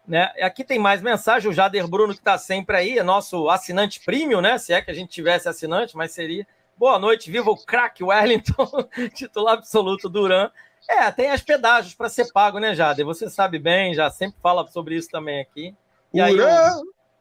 Né? Aqui tem mais mensagem, o Jader Bruno, que está sempre aí, é nosso assinante premium, né? Se é que a gente tivesse assinante, mas seria. Boa noite, viva o craque Wellington, titular absoluto do Duran. É, tem as pedágios para ser pago, né, Jader? Você sabe bem, já sempre fala sobre isso também aqui. E aí!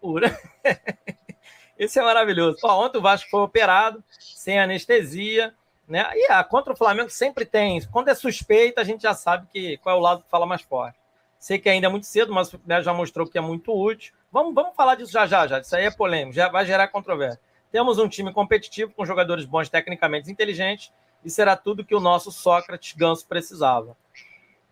Uran. Esse é maravilhoso. Ó, ontem o Vasco foi operado, sem anestesia, né? E a contra o Flamengo sempre tem. Quando é suspeita, a gente já sabe que qual é o lado que fala mais forte. Sei que ainda é muito cedo, mas o já mostrou que é muito útil. Vamos, vamos falar disso já já, já. Isso aí é polêmico, já vai gerar controvérsia. Temos um time competitivo, com jogadores bons, tecnicamente inteligentes, e será tudo que o nosso Sócrates Ganso precisava.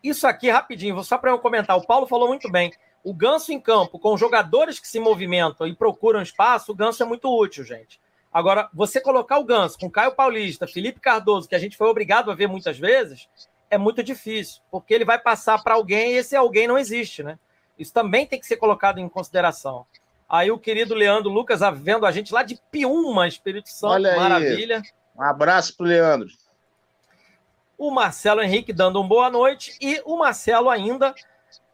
Isso aqui, rapidinho, só para eu comentar. O Paulo falou muito bem. O Ganso em campo, com jogadores que se movimentam e procuram espaço, o Ganso é muito útil, gente. Agora, você colocar o Ganso com Caio Paulista, Felipe Cardoso, que a gente foi obrigado a ver muitas vezes, é muito difícil, porque ele vai passar para alguém e esse alguém não existe, né? Isso também tem que ser colocado em consideração. Aí o querido Leandro Lucas vendo a gente lá de Piúma, Espírito Santo, Olha maravilha. Aí. Um abraço para Leandro. O Marcelo Henrique dando um boa noite e o Marcelo ainda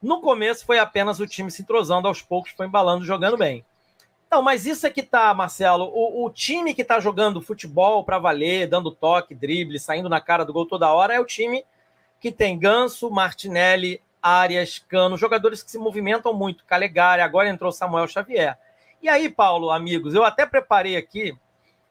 no começo foi apenas o time se entrosando aos poucos, foi embalando, jogando bem. Não, mas isso é que tá, Marcelo. O, o time que tá jogando futebol para valer, dando toque, drible, saindo na cara do gol toda hora, é o time que tem Ganso, Martinelli, Arias, Cano, jogadores que se movimentam muito. Calegari, agora entrou Samuel Xavier. E aí, Paulo, amigos, eu até preparei aqui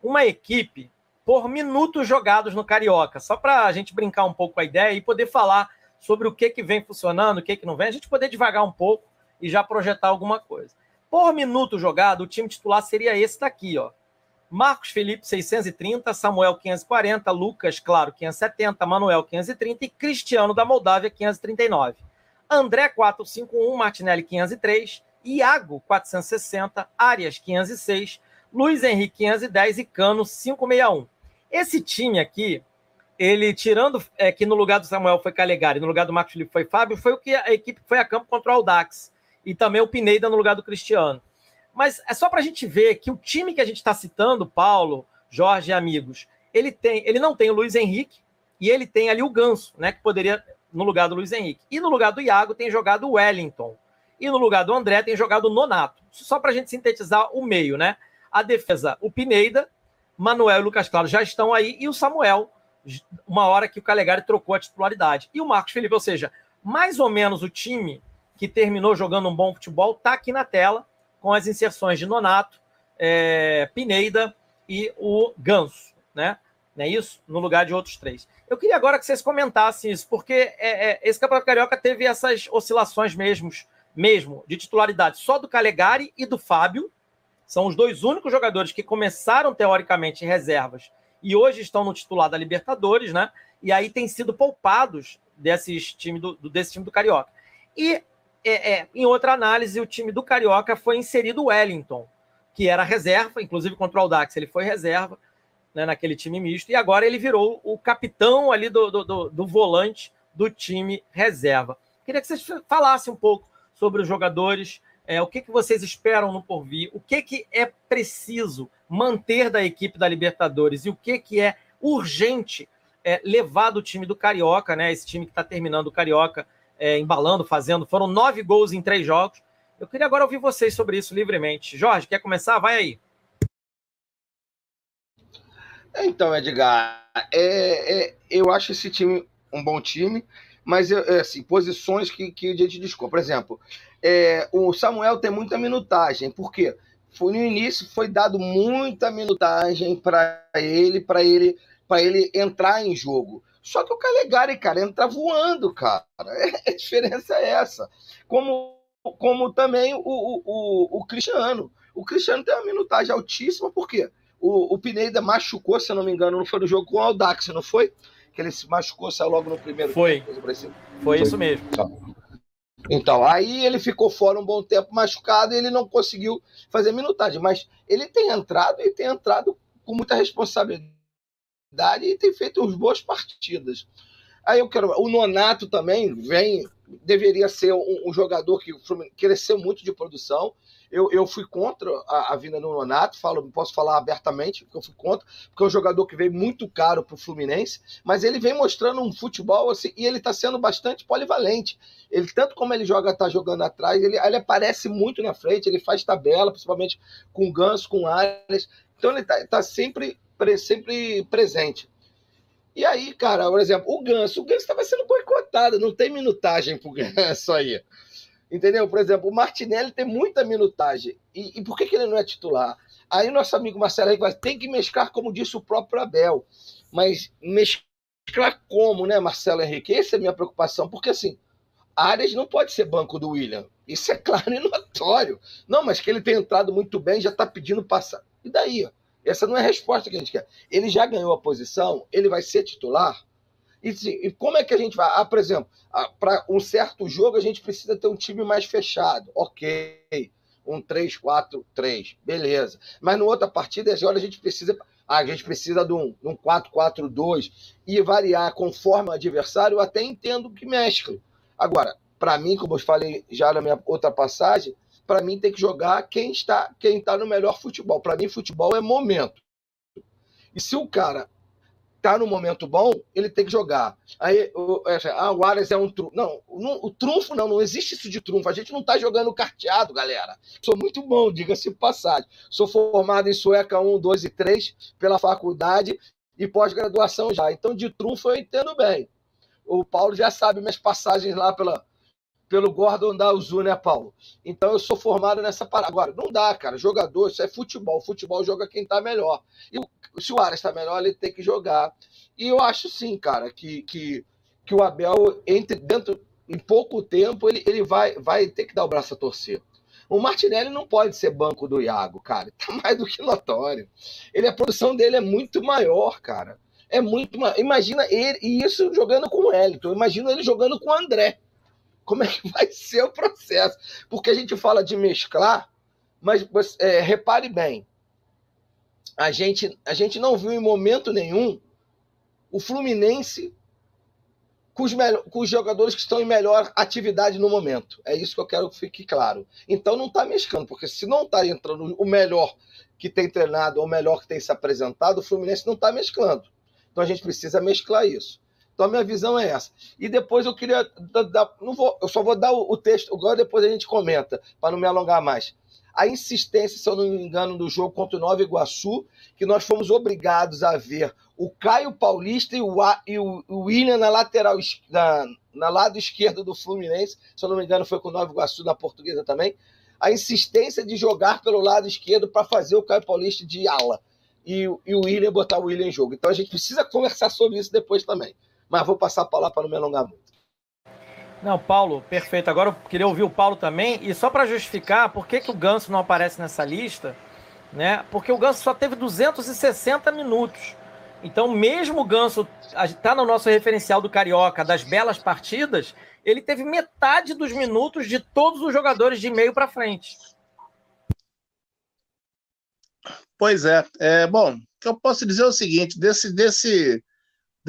uma equipe por minutos jogados no Carioca, só para a gente brincar um pouco com a ideia e poder falar sobre o que, que vem funcionando, o que, que não vem, a gente poder devagar um pouco e já projetar alguma coisa. Por minuto jogado, o time titular seria esse daqui, ó. Marcos Felipe, 630, Samuel, 540, Lucas, claro, 570, Manuel, 530 e Cristiano da Moldávia, 539. André, 451, Martinelli, 503, Iago, 460, Arias, 506, Luiz Henrique, 510 e Cano, 561. Esse time aqui, ele tirando é, que no lugar do Samuel foi Calegari, no lugar do Marcos Felipe foi Fábio, foi o que a equipe foi a campo contra o Aldax. E também o Pineda no lugar do Cristiano. Mas é só para a gente ver que o time que a gente está citando, Paulo, Jorge e amigos, ele tem, ele não tem o Luiz Henrique e ele tem ali o Ganso, né? Que poderia no lugar do Luiz Henrique. E no lugar do Iago tem jogado o Wellington. E no lugar do André tem jogado o Nonato. Só para a gente sintetizar o meio, né? A defesa, o Pineda, Manuel e Lucas Claro já estão aí, e o Samuel, uma hora que o Calegari trocou a titularidade. E o Marcos Felipe, ou seja, mais ou menos o time que terminou jogando um bom futebol, está aqui na tela com as inserções de Nonato, é, Pineida e o Ganso, né? Não é isso? No lugar de outros três. Eu queria agora que vocês comentassem isso, porque é, é, esse Campeonato Carioca teve essas oscilações mesmo, mesmo de titularidade só do Calegari e do Fábio. São os dois únicos jogadores que começaram, teoricamente, em reservas e hoje estão no titular da Libertadores, né? E aí têm sido poupados desses time do, desse time do Carioca. E é, é, em outra análise, o time do Carioca foi inserido o Wellington, que era reserva, inclusive contra o Aldax, ele foi reserva né, naquele time misto, e agora ele virou o capitão ali do, do, do, do volante do time reserva. Queria que vocês falassem um pouco sobre os jogadores, é, o que, que vocês esperam no porvir, o que, que é preciso manter da equipe da Libertadores e o que, que é urgente é, levar do time do Carioca, né? Esse time que está terminando o Carioca, é, embalando, fazendo. Foram nove gols em três jogos. Eu queria agora ouvir vocês sobre isso livremente. Jorge, quer começar? Vai aí. Então, Edgar, é, é, eu acho esse time um bom time, mas é, assim, posições que, que a gente discorda. Por exemplo, é, o Samuel tem muita minutagem, por quê? Foi, no início foi dado muita minutagem para ele, para ele, para ele entrar em jogo. Só que o Calegari, cara, entra voando, cara. a diferença é essa. Como, como também o, o, o Cristiano. O Cristiano tem uma minutagem altíssima, por quê? O, o Pineda machucou, se eu não me engano, não foi no jogo com o Aldax, não foi? Que ele se machucou, saiu logo no primeiro foi. tempo. Foi. Foi isso mesmo. Então, então, aí ele ficou fora um bom tempo machucado e ele não conseguiu fazer minutagem. Mas ele tem entrado e tem entrado com muita responsabilidade e tem feito uns boas partidas. Aí eu quero. O Nonato também vem. Deveria ser um, um jogador que cresceu muito de produção eu, eu fui contra a, a vinda do Nonato, falo, posso falar abertamente que eu fui contra, porque é um jogador que veio muito caro para o Fluminense, mas ele vem mostrando um futebol assim, e ele está sendo bastante polivalente. Ele, tanto como ele joga, tá jogando atrás, ele, ele aparece muito na frente, ele faz tabela, principalmente com Ganso, com áreas. Então ele está tá sempre, sempre presente. E aí, cara, por exemplo, o Ganso, o Ganso estava sendo boicotado, não tem minutagem pro Ganso aí. Entendeu? Por exemplo, o Martinelli tem muita minutagem. E, e por que, que ele não é titular? Aí nosso amigo Marcelo vai tem que mesclar, como disse o próprio Abel. Mas mesclar como, né, Marcelo Henrique? Essa é a minha preocupação, porque assim, Arias não pode ser banco do William. Isso é claro e notório. Não, mas que ele tem entrado muito bem, já está pedindo passar. E daí? Essa não é a resposta que a gente quer. Ele já ganhou a posição, ele vai ser titular. E, e como é que a gente vai? Ah, por exemplo, ah, para um certo jogo a gente precisa ter um time mais fechado. Ok. Um 3-4-3. Beleza. Mas no outra partida, agora a gente precisa. Ah, a gente precisa de um, um 4-4-2 e variar conforme o adversário, eu até entendo que mescle. Agora, para mim, como eu falei já na minha outra passagem, para mim tem que jogar quem está quem está no melhor futebol. Para mim, futebol é momento. E se o cara tá no momento bom, ele tem que jogar. Aí, o, é, ah, o Arias é um trunfo. Não, o trunfo não, não existe isso de trunfo. A gente não tá jogando carteado, galera. Sou muito bom, diga-se passagem. Sou formado em sueca 1, 2 e 3 pela faculdade e pós-graduação já. Então, de trunfo eu entendo bem. O Paulo já sabe minhas passagens lá pela, pelo Gordon da Uzu, né, Paulo? Então eu sou formado nessa parada. Agora, não dá, cara. Jogador, isso é futebol. Futebol joga quem tá melhor. E se o Aras tá melhor, ele tem que jogar. E eu acho sim, cara, que, que, que o Abel, entre dentro, em pouco tempo, ele, ele vai, vai ter que dar o braço a torcer. O Martinelli não pode ser banco do Iago, cara. Tá mais do que notório. Ele, a produção dele é muito maior, cara. É muito. Imagina ele, e isso jogando com o Wellington. Imagina ele jogando com o André como é que vai ser o processo. Porque a gente fala de mesclar, mas é, repare bem, a gente, a gente não viu em momento nenhum o Fluminense com os, com os jogadores que estão em melhor atividade no momento. É isso que eu quero que fique claro. Então não está mesclando, porque se não está entrando o melhor que tem treinado ou o melhor que tem se apresentado, o Fluminense não está mesclando. Então a gente precisa mesclar isso. Então a minha visão é essa. E depois eu queria dar, não vou, eu só vou dar o, o texto, agora depois a gente comenta, para não me alongar mais. A insistência, se eu não me engano, do jogo contra o Nova Iguaçu, que nós fomos obrigados a ver o Caio Paulista e o, e o, William na lateral, na, na lado esquerdo do Fluminense, se eu não me engano, foi com o Nova Iguaçu na portuguesa também. A insistência de jogar pelo lado esquerdo para fazer o Caio Paulista de ala e, e o William botar o William em jogo. Então a gente precisa conversar sobre isso depois também mas vou passar a palavra para não me alongar muito. Não, Paulo, perfeito. Agora eu queria ouvir o Paulo também. E só para justificar por que, que o Ganso não aparece nessa lista, né? Porque o Ganso só teve 260 minutos. Então, mesmo o Ganso está no nosso referencial do Carioca, das belas partidas, ele teve metade dos minutos de todos os jogadores de meio para frente. Pois é. é. Bom, o que eu posso dizer é o seguinte: desse, desse,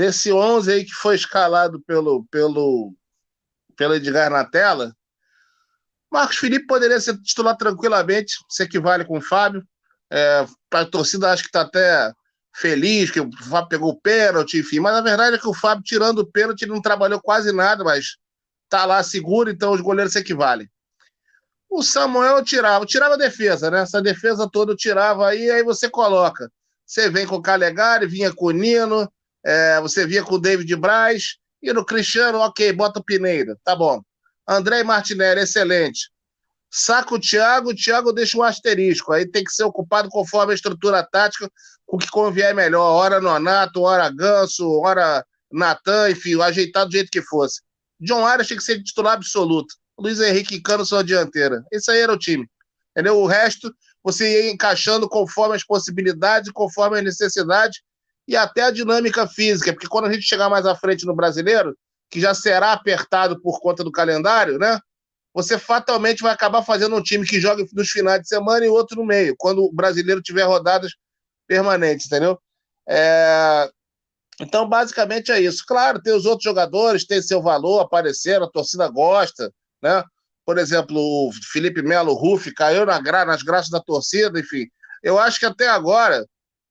desse 11 aí que foi escalado pelo, pelo, pelo Edgar na tela, Marcos Felipe poderia ser titular tranquilamente, se equivale com o Fábio. É, a torcida acho que está até feliz que o Fábio pegou o pênalti, enfim. Mas a verdade é que o Fábio, tirando o pênalti, ele não trabalhou quase nada, mas tá lá seguro, então os goleiros se equivalem. O Samuel eu tirava, eu tirava a defesa, né? Essa defesa toda eu tirava aí, aí você coloca. Você vem com o Calegari, vinha com o Nino, é, você vinha com o David Braz, e no Cristiano, ok, bota o Pineira, tá bom. André Martinelli, excelente. Saca o Thiago, o Thiago deixa um asterisco. Aí tem que ser ocupado conforme a estrutura tática, com o que convier melhor. Hora Nonato, hora Ganso, hora Natan, enfim, ajeitado do jeito que fosse. John Arias tinha que ser titular absoluto. Luiz Henrique e Cano sua dianteira. Esse aí era o time. Entendeu? O resto você ia encaixando conforme as possibilidades, conforme as necessidades e até a dinâmica física, porque quando a gente chegar mais à frente no brasileiro, que já será apertado por conta do calendário, né? Você fatalmente vai acabar fazendo um time que joga nos finais de semana e outro no meio, quando o brasileiro tiver rodadas permanentes, entendeu? É... Então, basicamente é isso. Claro, tem os outros jogadores, tem seu valor, apareceram, a torcida gosta, né? Por exemplo, o Felipe Melo, o Ruff, caiu na gra... nas graças da torcida, enfim. Eu acho que até agora,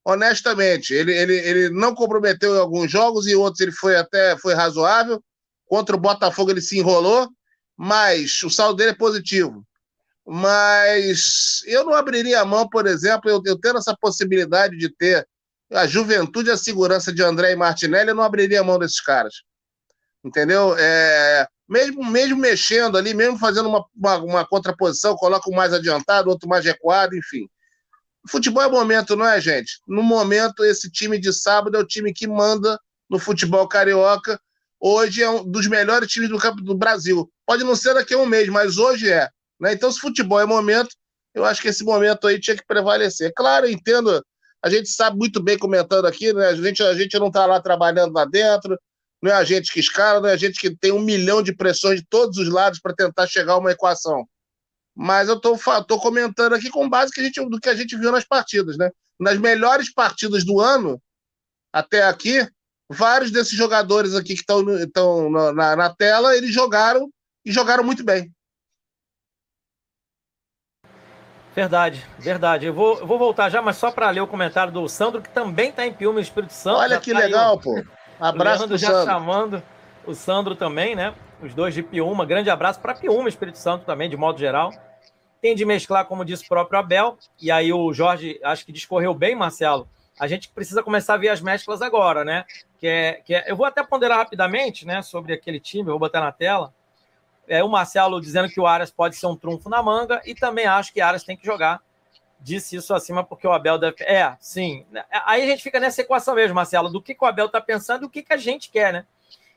honestamente, ele, ele, ele não comprometeu em alguns jogos e outros ele foi até foi razoável. Contra o Botafogo ele se enrolou, mas o saldo dele é positivo. Mas eu não abriria a mão, por exemplo, eu, eu tendo essa possibilidade de ter a juventude e a segurança de André e Martinelli, eu não abriria a mão desses caras. Entendeu? É, mesmo, mesmo mexendo ali, mesmo fazendo uma, uma, uma contraposição, coloca um mais adiantado, outro mais recuado, enfim. Futebol é momento, não é, gente? No momento, esse time de sábado é o time que manda no futebol carioca hoje é um dos melhores times do do Brasil. Pode não ser daqui a um mês, mas hoje é. Né? Então, se futebol é momento, eu acho que esse momento aí tinha que prevalecer. Claro, eu entendo, a gente sabe muito bem comentando aqui, né? a, gente, a gente não está lá trabalhando lá dentro, não é a gente que escala, não é a gente que tem um milhão de pressões de todos os lados para tentar chegar a uma equação. Mas eu estou comentando aqui com base que gente, do que a gente viu nas partidas. Né? Nas melhores partidas do ano, até aqui, vários desses jogadores aqui que estão na, na tela, eles jogaram e jogaram muito bem. Verdade, verdade. Eu vou, eu vou voltar já, mas só para ler o comentário do Sandro, que também está em Piúma, Espírito Santo. Olha que tá legal, aí, pô. Abraço do já Sandro. chamando o Sandro também, né? Os dois de Piúma. Grande abraço para Piúma, Espírito Santo também, de modo geral. Tem de mesclar, como disse o próprio Abel. E aí o Jorge, acho que discorreu bem, Marcelo. A gente precisa começar a ver as mesclas agora, né? que é, que é, eu vou até ponderar rapidamente né, sobre aquele time, eu vou botar na tela. É, o Marcelo dizendo que o Arias pode ser um trunfo na manga, e também acho que Arias tem que jogar. Disse isso acima porque o Abel deve. É, sim. Aí a gente fica nessa equação mesmo, Marcelo, do que, que o Abel está pensando e o que, que a gente quer, né?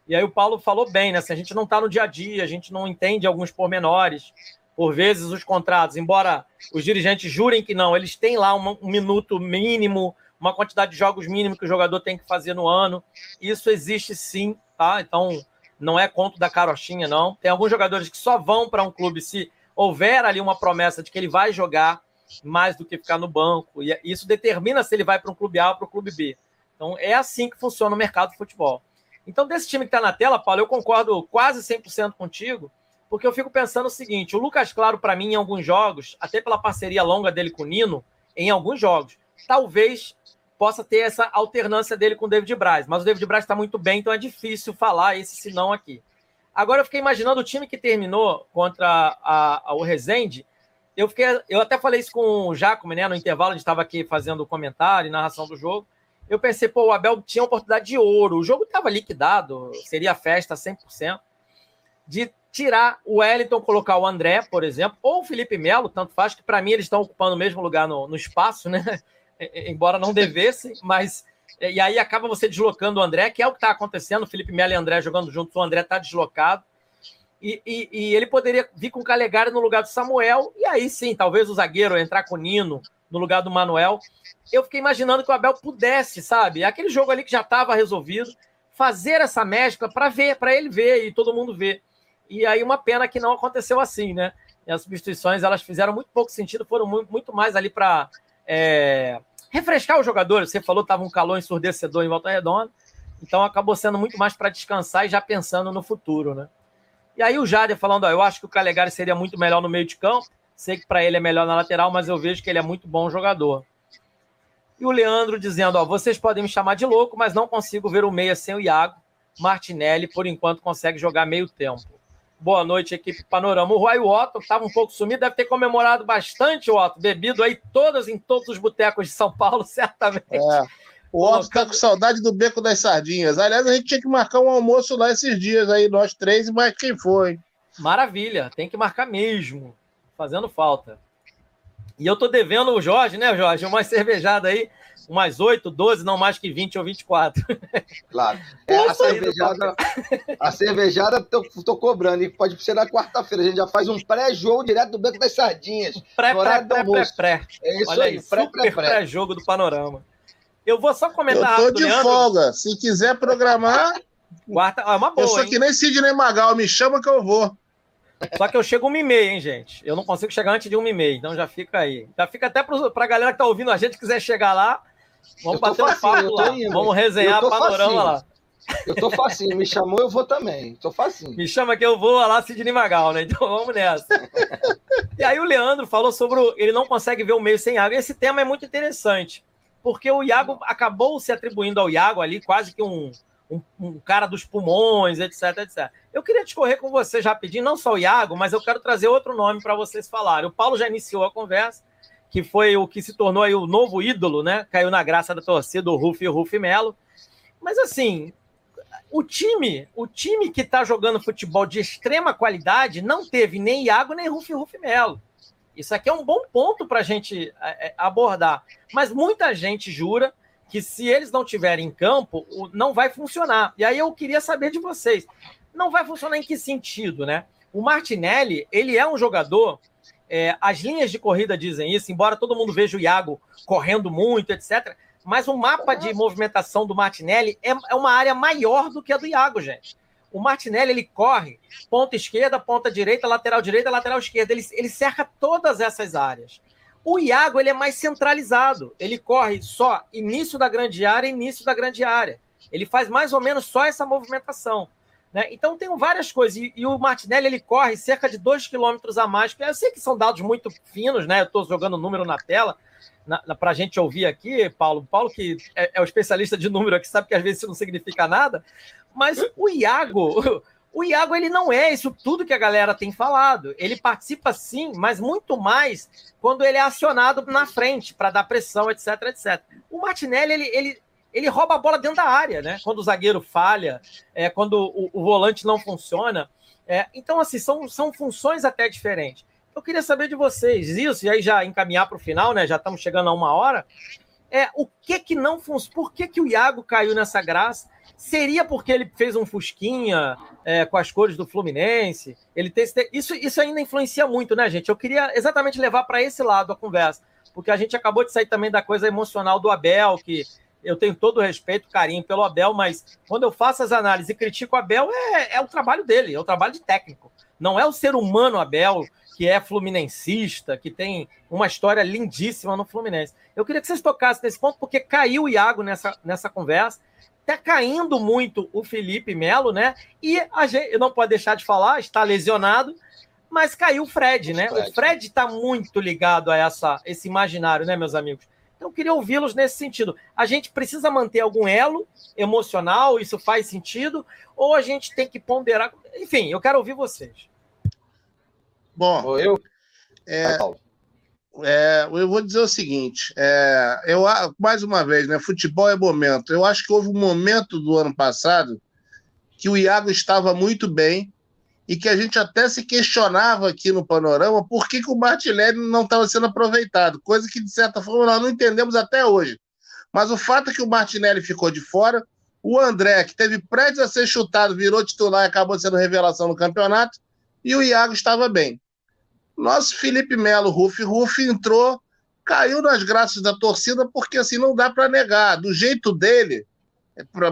E aí o Paulo falou bem, né? Se a gente não está no dia a dia, a gente não entende alguns pormenores. Por vezes os contratos, embora os dirigentes jurem que não, eles têm lá um, um minuto mínimo, uma quantidade de jogos mínimo que o jogador tem que fazer no ano. Isso existe sim, tá? Então, não é conto da carochinha, não. Tem alguns jogadores que só vão para um clube se houver ali uma promessa de que ele vai jogar mais do que ficar no banco. E isso determina se ele vai para um clube A ou para o clube B. Então, é assim que funciona o mercado de futebol. Então, desse time que está na tela, Paulo, eu concordo quase 100% contigo, porque eu fico pensando o seguinte: o Lucas Claro, para mim, em alguns jogos, até pela parceria longa dele com o Nino, em alguns jogos, talvez possa ter essa alternância dele com o David Braz. Mas o David Braz está muito bem, então é difícil falar esse senão aqui. Agora eu fiquei imaginando o time que terminou contra a, a, o Rezende. Eu, fiquei, eu até falei isso com o Jacome, né? No intervalo, a gente estava aqui fazendo comentário e narração do jogo. Eu pensei, pô, o Abel tinha oportunidade de ouro. O jogo estava liquidado, seria festa 100%. De tirar o Wellington, colocar o André, por exemplo, ou o Felipe Melo, tanto faz, que para mim eles estão ocupando o mesmo lugar no, no espaço, né? embora não devesse, mas. E aí acaba você deslocando o André, que é o que está acontecendo. O Felipe Melo e o André jogando juntos, o André está deslocado. E, e, e, ele poderia vir com o Calegari no lugar do Samuel, e aí sim, talvez o zagueiro entrar com o Nino no lugar do Manuel. Eu fiquei imaginando que o Abel pudesse, sabe? Aquele jogo ali que já estava resolvido, fazer essa mescla para ver, para ele ver e todo mundo ver. E aí uma pena que não aconteceu assim, né? E as substituições elas fizeram muito pouco sentido, foram muito mais ali para é, refrescar os jogadores. Você falou que estava um calor ensurdecedor em volta redonda, então acabou sendo muito mais para descansar e já pensando no futuro, né? E aí o Jader falando, ó, eu acho que o Calegari seria muito melhor no meio de campo. Sei que para ele é melhor na lateral, mas eu vejo que ele é muito bom jogador. E o Leandro dizendo, ó, vocês podem me chamar de louco, mas não consigo ver o meia sem o Iago. Martinelli, por enquanto, consegue jogar meio tempo. Boa noite, equipe Panorama. O Roy Otto estava um pouco sumido, deve ter comemorado bastante, Otto, bebido aí todas em todos os botecos de São Paulo, certamente. É. O Otto está com saudade do Beco das Sardinhas. Aliás, a gente tinha que marcar um almoço lá esses dias aí, nós três, mas quem foi? Maravilha, tem que marcar mesmo. Fazendo falta. E eu tô devendo o Jorge, né, Jorge? Uma cervejada aí, umas 8, 12, não mais que 20 ou 24. Claro. É, a, cervejada, a cervejada tô, tô cobrando, e pode ser na quarta-feira. A gente já faz um pré-jogo direto do Beco das Sardinhas. Pré, pré, pré, pré, pré. É isso Olha aí, pré, pré, pré. pré-jogo do Panorama. Eu vou só comentar Eu tô de Leandro. folga. Se quiser programar. Quarta, é uma boa. Eu sou hein? que nem Sidney Magal, me chama que eu vou. Só que eu chego uma e meia, hein, gente? Eu não consigo chegar antes de uma e meia, então já fica aí. Já fica até para a galera que tá ouvindo a gente quiser chegar lá. Vamos bater um papo lá. Indo, vamos resenhar panorama facinho. lá. Eu tô facinho, me chamou, eu vou também. Tô facinho. Me chama que eu vou lá, Sidney Magal, né? Então vamos nessa. e aí o Leandro falou sobre o, ele não consegue ver o meio sem água. Esse tema é muito interessante, porque o Iago acabou se atribuindo ao Iago ali quase que um, um, um, cara dos pulmões, etc, etc. Eu queria discorrer com vocês rapidinho, não só o Iago, mas eu quero trazer outro nome para vocês falarem. O Paulo já iniciou a conversa, que foi o que se tornou aí o novo ídolo, né? Caiu na graça da torcida, o Ruf e o Ruf Melo. Mas assim, o time, o time que está jogando futebol de extrema qualidade não teve nem Iago nem Ruf Ruf Melo. Isso aqui é um bom ponto para a gente é, é, abordar. Mas muita gente jura que se eles não tiverem em campo, não vai funcionar. E aí eu queria saber de vocês, não vai funcionar em que sentido, né? O Martinelli, ele é um jogador, é, as linhas de corrida dizem isso, embora todo mundo veja o Iago correndo muito, etc. Mas o mapa de movimentação do Martinelli é, é uma área maior do que a do Iago, gente. O Martinelli ele corre ponta esquerda, ponta direita, lateral direita, lateral esquerda. Ele, ele cerca todas essas áreas. O Iago ele é mais centralizado. Ele corre só início da grande área, início da grande área. Ele faz mais ou menos só essa movimentação. Né? Então tem várias coisas. E, e, o Martinelli ele corre cerca de 2 km a mais. Eu sei que são dados muito finos, né? Eu estou jogando número na tela para a gente ouvir aqui, Paulo. Paulo, que é, é o especialista de número aqui, sabe que às vezes isso não significa nada. Mas o Iago, o Iago ele não é isso tudo que a galera tem falado. Ele participa sim, mas muito mais quando ele é acionado na frente para dar pressão, etc, etc. O Martinelli ele, ele, ele rouba a bola dentro da área, né? Quando o zagueiro falha, é, quando o, o volante não funciona. É, então, assim, são, são funções até diferentes. Eu queria saber de vocês isso, e aí já encaminhar para o final, né? Já estamos chegando a uma hora. É, o que que não funciona? Por que, que o Iago caiu nessa graça? Seria porque ele fez um Fusquinha é, com as cores do Fluminense? Ele tem isso, isso ainda influencia muito, né, gente? Eu queria exatamente levar para esse lado a conversa, porque a gente acabou de sair também da coisa emocional do Abel, que eu tenho todo o respeito, carinho pelo Abel, mas quando eu faço as análises e critico o Abel, é, é o trabalho dele, é o trabalho de técnico. Não é o ser humano Abel, que é fluminencista, que tem uma história lindíssima no Fluminense. Eu queria que vocês tocassem nesse ponto, porque caiu o Iago nessa, nessa conversa Tá caindo muito o Felipe Melo, né? E a gente não pode deixar de falar, está lesionado, mas caiu o Fred, né? O Fred está muito ligado a essa, esse imaginário, né, meus amigos? Então, eu queria ouvi-los nesse sentido. A gente precisa manter algum elo emocional, isso faz sentido, ou a gente tem que ponderar. Enfim, eu quero ouvir vocês. Bom, eu. É, é, eu vou dizer o seguinte: é, eu, mais uma vez, né, futebol é momento. Eu acho que houve um momento do ano passado que o Iago estava muito bem e que a gente até se questionava aqui no panorama por que, que o Martinelli não estava sendo aproveitado, coisa que, de certa forma, nós não entendemos até hoje. Mas o fato é que o Martinelli ficou de fora, o André, que teve prédios a ser chutado, virou titular e acabou sendo revelação no campeonato, e o Iago estava bem. Nosso Felipe Melo, Ruf Ruf, entrou, caiu nas graças da torcida, porque assim não dá para negar. Do jeito dele,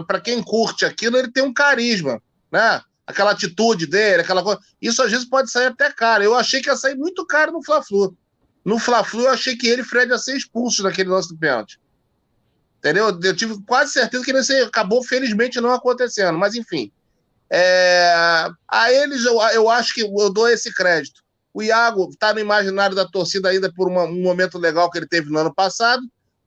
para quem curte aquilo, ele tem um carisma, né? Aquela atitude dele, aquela coisa. Isso às vezes pode sair até caro. Eu achei que ia sair muito caro no Fla-Flu. No Fla-Flu, eu achei que ele Fred ia ser expulsos naquele lance do pênalti. Entendeu? Eu tive quase certeza que ele acabou, felizmente, não acontecendo. Mas, enfim. É, a eles eu, eu acho que eu dou esse crédito. O Iago está no imaginário da torcida ainda por uma, um momento legal que ele teve no ano passado.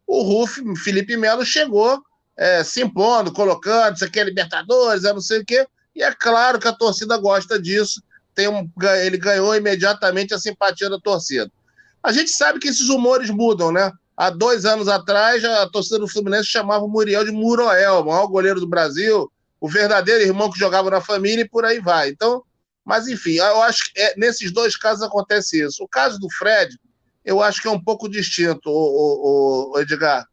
O Ruf, Felipe Melo, chegou é, se impondo, colocando, isso aqui é Libertadores, é não sei o quê. E é claro que a torcida gosta disso. Tem um, ele ganhou imediatamente a simpatia da torcida. A gente sabe que esses humores mudam, né? Há dois anos atrás, a torcida do Fluminense chamava o Muriel de Muroel, o maior goleiro do Brasil, o verdadeiro irmão que jogava na família e por aí vai. Então, mas enfim, eu acho que é, nesses dois casos acontece isso. O caso do Fred, eu acho que é um pouco distinto, o, o, o Edgar.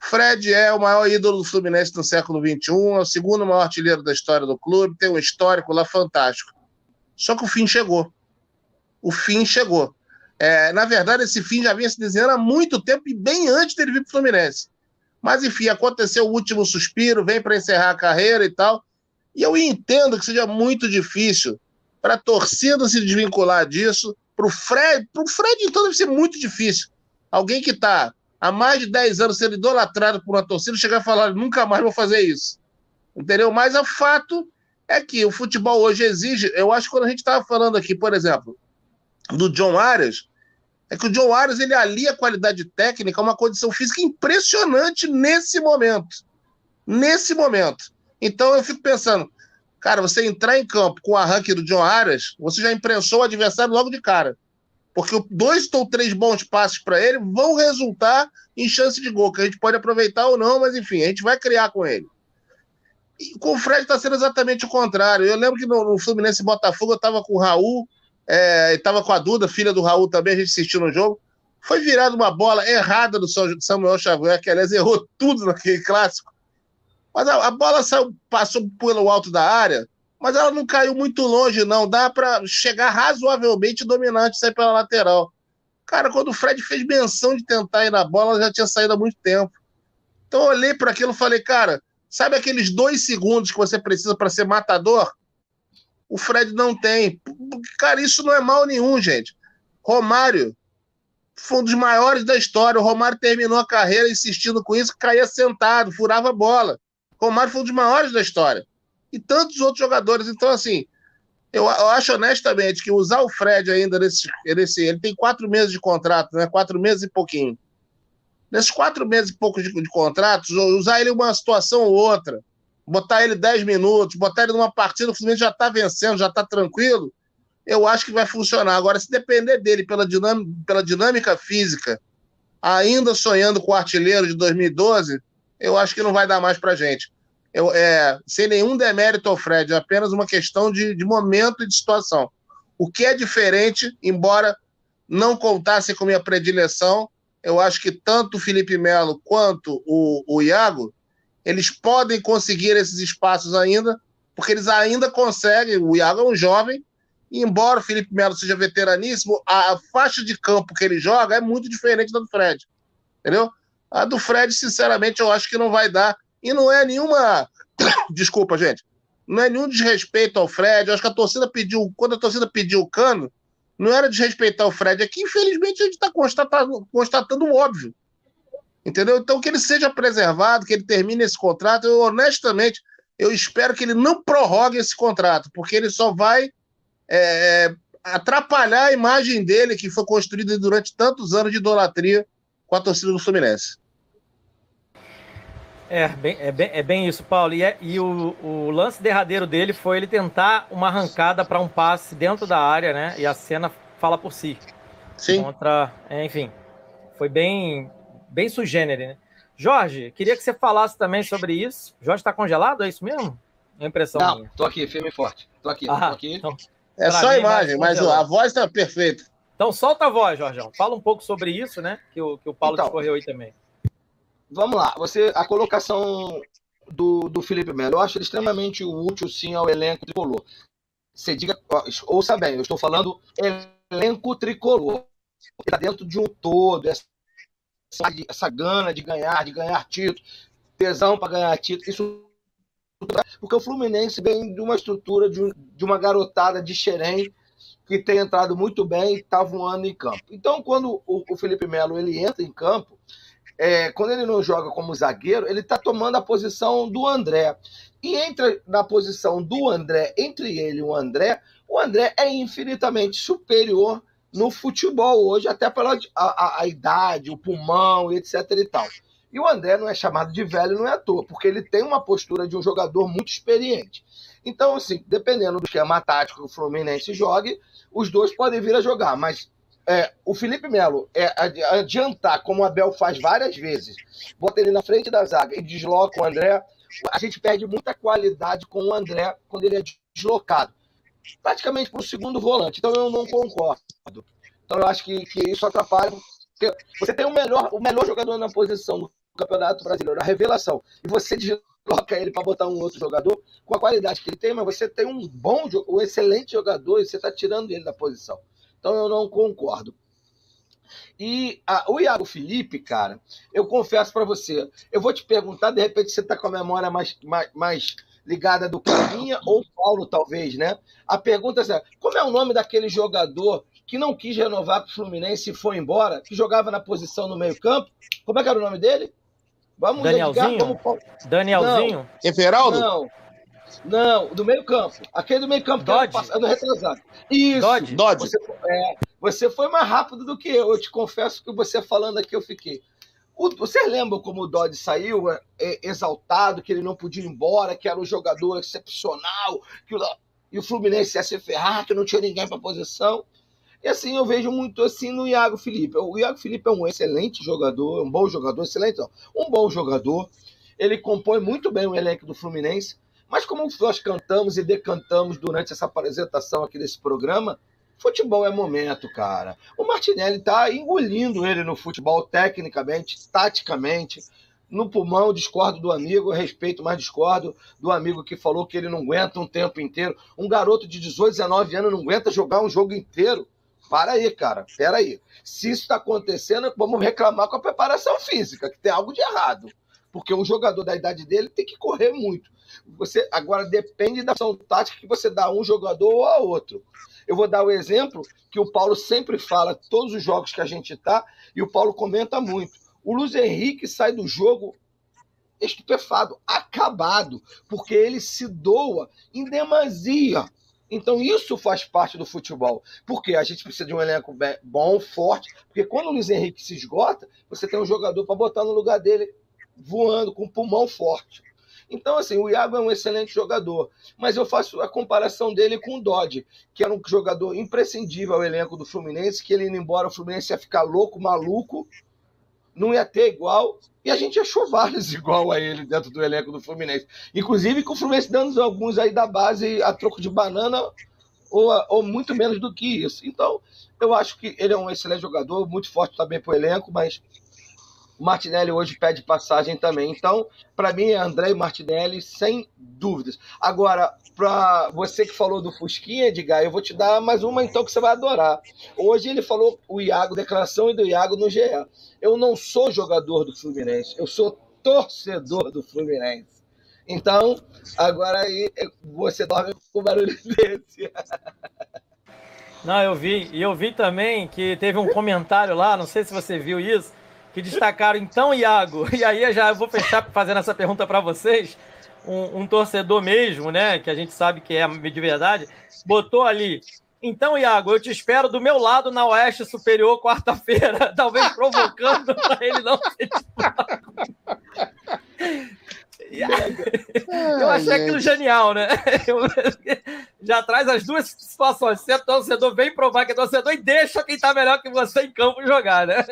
Fred é o maior ídolo do Fluminense no século XXI, é o segundo maior artilheiro da história do clube, tem um histórico lá fantástico. Só que o fim chegou. O fim chegou. É, na verdade, esse fim já vinha se desenhando há muito tempo e bem antes dele vir para o Fluminense. Mas, enfim, aconteceu o último suspiro, vem para encerrar a carreira e tal. E eu entendo que seja muito difícil para a torcida se desvincular disso. Para o Fred, Fred, então, deve ser muito difícil. Alguém que está há mais de 10 anos sendo idolatrado por uma torcida chegar e falar: nunca mais vou fazer isso. Entendeu? Mas o fato é que o futebol hoje exige. Eu acho que quando a gente estava falando aqui, por exemplo, do John Arias, é que o John Arias ele alia a qualidade técnica a uma condição física impressionante nesse momento. Nesse momento. Então eu fico pensando, cara, você entrar em campo com o arranque do John Arias, você já imprensou o adversário logo de cara. Porque dois ou três bons passes para ele vão resultar em chance de gol, que a gente pode aproveitar ou não, mas enfim, a gente vai criar com ele. E com o Fred está sendo exatamente o contrário. Eu lembro que no, no Fluminense Botafogo eu estava com o Raul é, estava com a Duda, filha do Raul também, a gente assistiu no jogo. Foi virada uma bola errada do Samuel Xavier, que aliás errou tudo naquele clássico. Mas a, a bola saiu, passou pelo alto da área, mas ela não caiu muito longe, não. Dá para chegar razoavelmente dominante sair pela lateral. Cara, quando o Fred fez menção de tentar ir na bola, ela já tinha saído há muito tempo. Então eu olhei para aquilo e falei, cara, sabe aqueles dois segundos que você precisa para ser matador? o Fred não tem. Cara, isso não é mal nenhum, gente. Romário foi um dos maiores da história. O Romário terminou a carreira insistindo com isso, caía sentado, furava bola. Romário foi um dos maiores da história. E tantos outros jogadores. Então, assim, eu, eu acho honestamente que usar o Fred ainda nesse, nesse. Ele tem quatro meses de contrato, né? Quatro meses e pouquinho. Nesses quatro meses e pouco de, de contratos, usar ele uma situação ou outra botar ele 10 minutos, botar ele numa partida, o Fluminense já está vencendo, já está tranquilo, eu acho que vai funcionar. Agora, se depender dele pela dinâmica, pela dinâmica física, ainda sonhando com o artilheiro de 2012, eu acho que não vai dar mais para gente. Eu, é, sem nenhum demérito ao Fred, é apenas uma questão de, de momento e de situação. O que é diferente, embora não contasse com minha predileção, eu acho que tanto o Felipe Melo quanto o, o Iago eles podem conseguir esses espaços ainda, porque eles ainda conseguem. O Iago é um jovem, e embora o Felipe Melo seja veteraníssimo, a faixa de campo que ele joga é muito diferente da do Fred. Entendeu? A do Fred, sinceramente, eu acho que não vai dar. E não é nenhuma. Desculpa, gente. Não é nenhum desrespeito ao Fred. Eu acho que a torcida pediu. Quando a torcida pediu o cano, não era desrespeitar o Fred. É que, infelizmente, a gente está constatando, constatando o óbvio. Entendeu? Então, que ele seja preservado, que ele termine esse contrato. Eu, honestamente, eu espero que ele não prorrogue esse contrato, porque ele só vai é, atrapalhar a imagem dele, que foi construída durante tantos anos de idolatria com a torcida do Fluminense. É, bem, é, bem, é bem isso, Paulo. E, é, e o, o, lance derradeiro dele foi ele tentar uma arrancada para um passe dentro da área, né? E a cena fala por si. Sim. Contra, é, enfim, foi bem bem sugênere, né? Jorge, queria que você falasse também sobre isso. Jorge está congelado, é isso mesmo? É impressão Não, minha. tô aqui, firme e forte. Tô aqui, ah, tô aqui. Então, é só a imagem, mas a voz está perfeita. Então solta a voz, Jorgeão. Fala um pouco sobre isso, né? Que o, que o Paulo então, discorreu aí também. Vamos lá. Você, a colocação do, do Felipe Melo, eu acho extremamente útil, sim, ao elenco tricolor. Você diga, ouça bem, eu estou falando elenco tricolor. Está dentro de um todo, essa essa gana de ganhar, de ganhar título, tesão para ganhar título, isso porque o Fluminense vem de uma estrutura de, de uma garotada de Xerém que tem entrado muito bem e está voando em campo. Então, quando o, o Felipe Melo ele entra em campo, é, quando ele não joga como zagueiro, ele está tomando a posição do André. E entre na posição do André, entre ele e o André, o André é infinitamente superior no futebol hoje, até pela a, a, a idade, o pulmão, etc e tal. E o André não é chamado de velho, não é à toa, porque ele tem uma postura de um jogador muito experiente. Então, assim, dependendo do esquema tático que o Fluminense jogue, os dois podem vir a jogar, mas é, o Felipe Melo é adiantar, como o Abel faz várias vezes, bota ele na frente da zaga e desloca o André, a gente perde muita qualidade com o André quando ele é deslocado. Praticamente para o segundo volante. Então eu não concordo. Então eu acho que, que isso atrapalha. Você tem o melhor, o melhor jogador na posição do Campeonato Brasileiro, a revelação, e você desloca ele para botar um outro jogador com a qualidade que ele tem, mas você tem um bom, um excelente jogador e você está tirando ele da posição. Então eu não concordo. E a, o Iago Felipe, cara, eu confesso para você, eu vou te perguntar, de repente você está com a memória mais, mais, mais ligada do que a minha, ou Paulo, talvez, né? A pergunta é: como é o nome daquele jogador que não quis renovar com o Fluminense e foi embora, que jogava na posição no meio-campo? Como é que era o nome dele? Vamos Danielzinho? Como... Danielzinho? Everaldo? Não. Não, do meio campo. Aquele do meio campo Dodge. que passado, retrasado. Isso. Dodge. Dodge. Você, é, você foi mais rápido do que eu. Eu te confesso que você falando aqui eu fiquei. O, você lembra como o Dodge saiu é, é, exaltado, que ele não podia ir embora, que era um jogador excepcional, que o, e o Fluminense ia se ferrar, que não tinha ninguém para posição. E assim eu vejo muito assim no Iago Felipe. O Iago Felipe é um excelente jogador, um bom jogador, excelente, não, um bom jogador. Ele compõe muito bem o elenco do Fluminense mas como nós cantamos e decantamos durante essa apresentação aqui desse programa, futebol é momento, cara. O Martinelli está engolindo ele no futebol tecnicamente, taticamente. No pulmão, discordo do amigo, respeito, mas discordo do amigo que falou que ele não aguenta um tempo inteiro. Um garoto de 18, 19 anos não aguenta jogar um jogo inteiro. Para aí, cara. Pera aí. Se isso está acontecendo, vamos reclamar com a preparação física, que tem algo de errado. Porque um jogador da idade dele tem que correr muito. Você agora depende da ação tática que você dá a um jogador ou a outro. Eu vou dar o exemplo que o Paulo sempre fala, todos os jogos que a gente tá, e o Paulo comenta muito. O Luiz Henrique sai do jogo estupefado, acabado, porque ele se doa em demasia. Então isso faz parte do futebol. Porque a gente precisa de um elenco bom, forte, porque quando o Luiz Henrique se esgota, você tem um jogador para botar no lugar dele voando com um pulmão forte. Então, assim, o Iago é um excelente jogador, mas eu faço a comparação dele com o Dodge, que era um jogador imprescindível ao elenco do Fluminense, que ele indo embora, o Fluminense ia ficar louco, maluco, não ia ter igual, e a gente achou vários igual a ele dentro do elenco do Fluminense. Inclusive com o Fluminense dando alguns aí da base a troco de banana, ou, ou muito menos do que isso. Então, eu acho que ele é um excelente jogador, muito forte também para o elenco, mas o Martinelli hoje pede passagem também. Então, para mim, é André Martinelli, sem dúvidas. Agora, para você que falou do Fusquinha, Edgar, eu vou te dar mais uma então que você vai adorar. Hoje ele falou o Iago, declaração do Iago no GE. Eu não sou jogador do Fluminense, eu sou torcedor do Fluminense. Então, agora aí você dorme com barulho desse. Não, eu vi. E eu vi também que teve um comentário lá, não sei se você viu isso, que destacaram então, Iago, e aí já vou fechar fazendo essa pergunta para vocês. Um, um, torcedor mesmo, né, que a gente sabe que é de verdade, botou ali. Então, Iago, eu te espero do meu lado na Oeste Superior quarta-feira, talvez provocando para ele não ser eu achei aquilo genial, né? Eu, já traz as duas situações. Se é torcedor, vem provar que é torcedor e deixa quem tá melhor que você em campo jogar, né?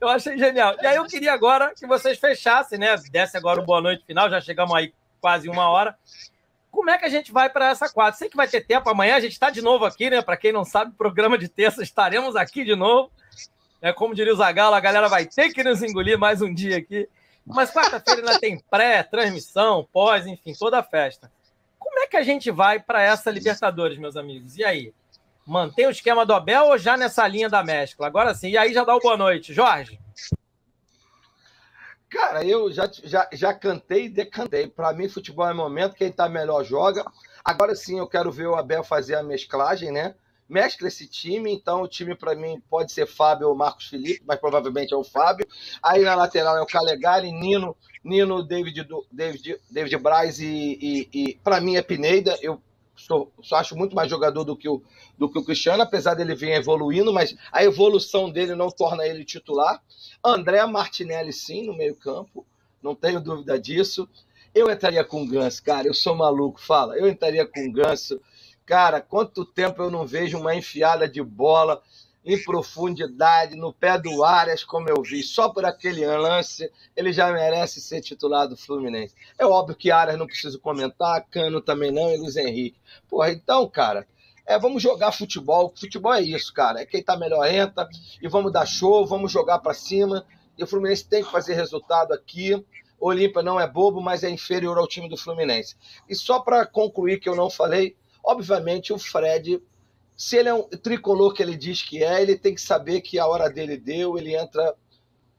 Eu achei genial. E aí eu queria agora que vocês fechassem, né? Desse agora o boa noite final, já chegamos aí quase uma hora. Como é que a gente vai para essa quadra? Sei que vai ter tempo amanhã, a gente está de novo aqui, né? Para quem não sabe, programa de terça, estaremos aqui de novo. É, como diria o Zagalo, a galera vai ter que nos engolir mais um dia aqui. Mas quarta-feira ainda tem pré, transmissão, pós, enfim, toda a festa. Como é que a gente vai para essa Libertadores, meus amigos? E aí? Mantém o esquema do Abel ou já nessa linha da mescla? Agora sim, e aí já dá o boa noite. Jorge? Cara, eu já, já, já cantei e decantei. Para mim, futebol é momento, quem tá melhor joga. Agora sim, eu quero ver o Abel fazer a mesclagem, né? Mescla esse time, então o time para mim pode ser Fábio ou Marcos Felipe, mas provavelmente é o Fábio. Aí na lateral é o Calegari, Nino, Nino, David, David, David Braz e, e, e para mim é Pineda. Eu sou, só acho muito mais jogador do que, o, do que o Cristiano, apesar dele vir evoluindo, mas a evolução dele não torna ele titular. André Martinelli, sim, no meio-campo, não tenho dúvida disso. Eu entraria com o Ganso, cara, eu sou maluco, fala. Eu entraria com o Ganso Cara, quanto tempo eu não vejo uma enfiada de bola em profundidade, no pé do Arias, como eu vi. Só por aquele lance, ele já merece ser titular do Fluminense. É óbvio que Arias não preciso comentar, Cano também não, e Luiz Henrique. Porra, então, cara, é, vamos jogar futebol. Futebol é isso, cara. É quem tá melhor entra e vamos dar show, vamos jogar para cima. E o Fluminense tem que fazer resultado aqui. Olímpia não é bobo, mas é inferior ao time do Fluminense. E só para concluir que eu não falei, Obviamente, o Fred, se ele é um tricolor que ele diz que é, ele tem que saber que a hora dele deu, ele entra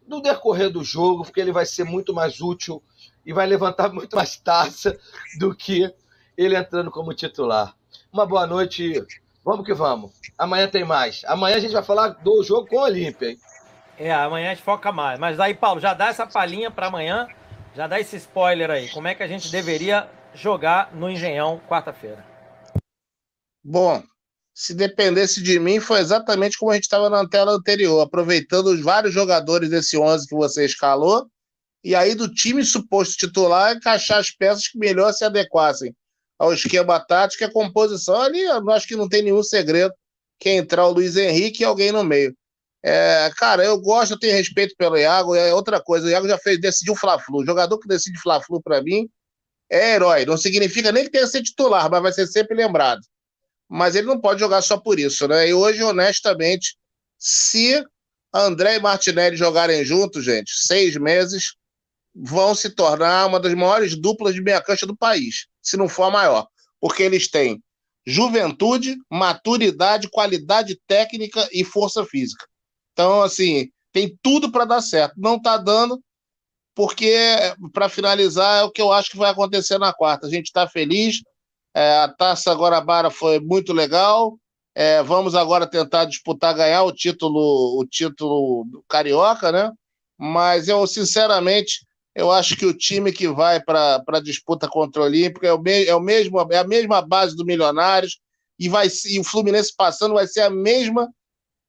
no decorrer do jogo, porque ele vai ser muito mais útil e vai levantar muito mais taça do que ele entrando como titular. Uma boa noite. Vamos que vamos. Amanhã tem mais. Amanhã a gente vai falar do jogo com o Olímpia. É, amanhã a gente foca mais. Mas aí, Paulo, já dá essa palhinha para amanhã. Já dá esse spoiler aí. Como é que a gente deveria jogar no Engenhão quarta-feira? Bom, se dependesse de mim, foi exatamente como a gente estava na tela anterior, aproveitando os vários jogadores desse 11 que você escalou, e aí do time suposto titular, encaixar as peças que melhor se adequassem ao esquema tático e a composição. Ali eu acho que não tem nenhum segredo que é entrar o Luiz Henrique e alguém no meio. É, cara, eu gosto, eu tenho respeito pelo Iago, é outra coisa, o Iago já fez, decidiu Fla-Flu. O jogador que decide Fla-Flu, para mim, é herói. Não significa nem que tenha que ser titular, mas vai ser sempre lembrado mas ele não pode jogar só por isso, né? E hoje, honestamente, se André e Martinelli jogarem juntos, gente, seis meses, vão se tornar uma das maiores duplas de meia cancha do país, se não for a maior, porque eles têm juventude, maturidade, qualidade técnica e força física. Então, assim, tem tudo para dar certo. Não está dando, porque, para finalizar, é o que eu acho que vai acontecer na quarta. A gente está feliz, é, a Taça Guarabara foi muito legal. É, vamos agora tentar disputar, ganhar o título, o título carioca, né? Mas eu, sinceramente, eu acho que o time que vai para a disputa contra o Olímpico é, o me, é, o mesmo, é a mesma base do Milionários e, vai, e o Fluminense passando vai ser a mesma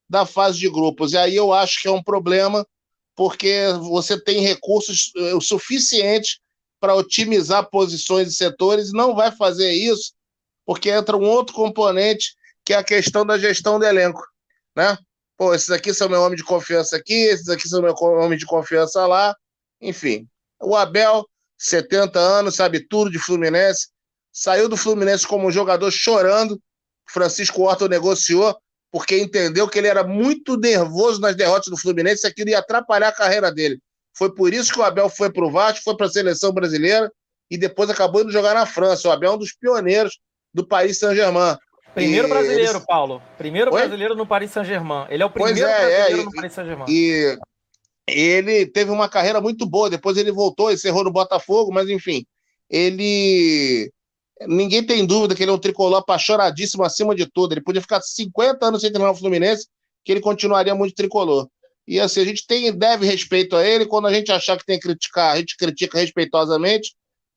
da fase de grupos. E aí eu acho que é um problema, porque você tem recursos eh, o suficiente para otimizar posições e setores, não vai fazer isso, porque entra um outro componente, que é a questão da gestão do elenco, né? Pô, esses aqui são meu homem de confiança aqui, esses aqui são meu homem de confiança lá, enfim. O Abel, 70 anos, sabe tudo de Fluminense, saiu do Fluminense como jogador chorando, Francisco Horta negociou, porque entendeu que ele era muito nervoso nas derrotas do Fluminense aquilo ia atrapalhar a carreira dele. Foi por isso que o Abel foi para o Vasco, foi para a seleção brasileira e depois acabou indo jogar na França. O Abel é um dos pioneiros do Paris Saint-Germain. Primeiro e brasileiro, eles... Paulo. Primeiro Oi? brasileiro no Paris Saint-Germain. Ele é o primeiro é, brasileiro é, no Paris Saint-Germain. E ele teve uma carreira muito boa. Depois ele voltou, encerrou no Botafogo, mas enfim, ele. Ninguém tem dúvida que ele é um tricolor apaixonadíssimo acima de tudo. Ele podia ficar 50 anos sem treinar o Fluminense, que ele continuaria muito tricolor. E assim, a gente tem, deve respeito a ele. Quando a gente achar que tem que criticar, a gente critica respeitosamente.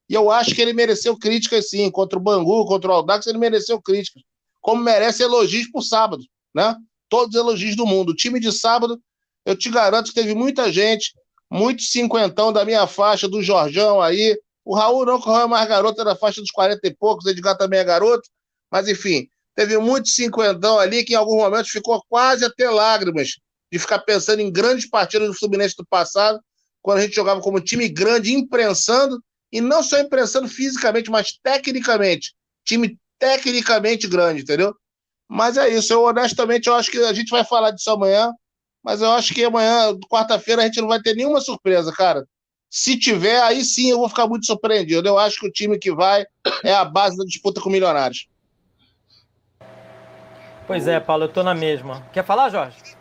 E eu acho que ele mereceu críticas, sim. Contra o Bangu, contra o Aldax, ele mereceu críticas. Como merece elogios por sábado, né? Todos os elogios do mundo. O time de sábado, eu te garanto que teve muita gente, muito cinquentão da minha faixa, do Jorjão aí. O Raul não, que o Raul é mais garoto, era faixa dos 40 e poucos, o Edgar também é garoto. Mas, enfim, teve muito cinquentão ali que em alguns momentos ficou quase até lágrimas de ficar pensando em grandes partidas do Fluminense do passado, quando a gente jogava como time grande, imprensando, e não só imprensando fisicamente, mas tecnicamente. Time tecnicamente grande, entendeu? Mas é isso, eu honestamente eu acho que a gente vai falar disso amanhã, mas eu acho que amanhã, quarta-feira, a gente não vai ter nenhuma surpresa, cara. Se tiver, aí sim eu vou ficar muito surpreendido. Eu acho que o time que vai é a base da disputa com Milionários. Pois é, Paulo, eu tô na mesma. Quer falar, Jorge?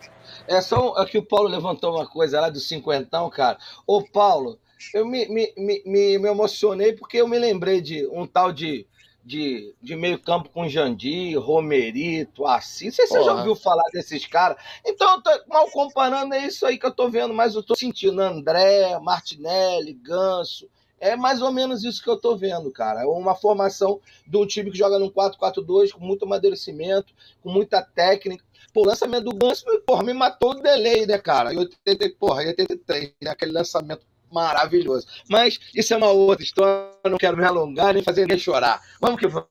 É só aqui o Paulo levantou uma coisa lá do cinquentão, cara. Ô, Paulo, eu me, me, me, me, emocionei porque eu me lembrei de um tal de de, de meio campo com Jandir, Romerito, assim. Não sei se você já ouviu falar desses caras. Então, eu tô mal comparando, é isso aí que eu tô vendo, mas eu tô sentindo André, Martinelli, Ganso. É mais ou menos isso que eu tô vendo, cara. É uma formação de um time que joga num 4-4-2 com muito amadurecimento, com muita técnica. Pô, o lançamento do Ganso, porra, me matou o delay, né, cara? Em 80, porra, em 83, né? aquele lançamento maravilhoso. Mas isso é uma outra história, não quero me alongar nem fazer ninguém chorar. Vamos que vamos.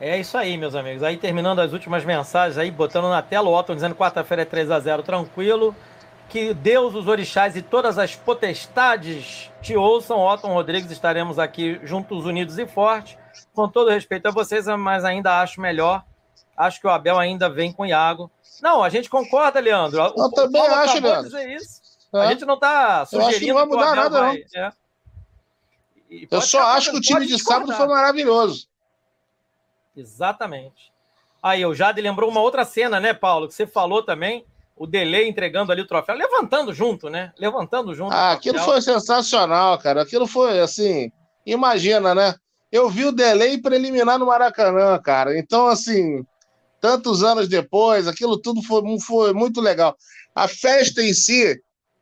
É isso aí, meus amigos. Aí terminando as últimas mensagens aí, botando na tela o Otton dizendo quarta-feira é 3 a 0 tranquilo. Que Deus, os orixás e todas as potestades te ouçam. Otton Rodrigues, estaremos aqui juntos, unidos e fortes. Com todo respeito a vocês, mas ainda acho melhor. Acho que o Abel ainda vem com o Iago. Não, a gente concorda, Leandro. Eu o, também o acho, Leandro. É. A gente não está sugerindo que não vai mudar nada, vai... não. É. Eu só acho que o time de sábado foi maravilhoso. Exatamente. Aí, o Jade lembrou uma outra cena, né, Paulo? Que você falou também. O Delay entregando ali o troféu, levantando junto, né? Levantando junto. Ah, aquilo foi sensacional, cara. Aquilo foi assim. Imagina, né? Eu vi o Delay preliminar no Maracanã, cara. Então, assim, tantos anos depois, aquilo tudo foi, foi muito legal. A festa em si,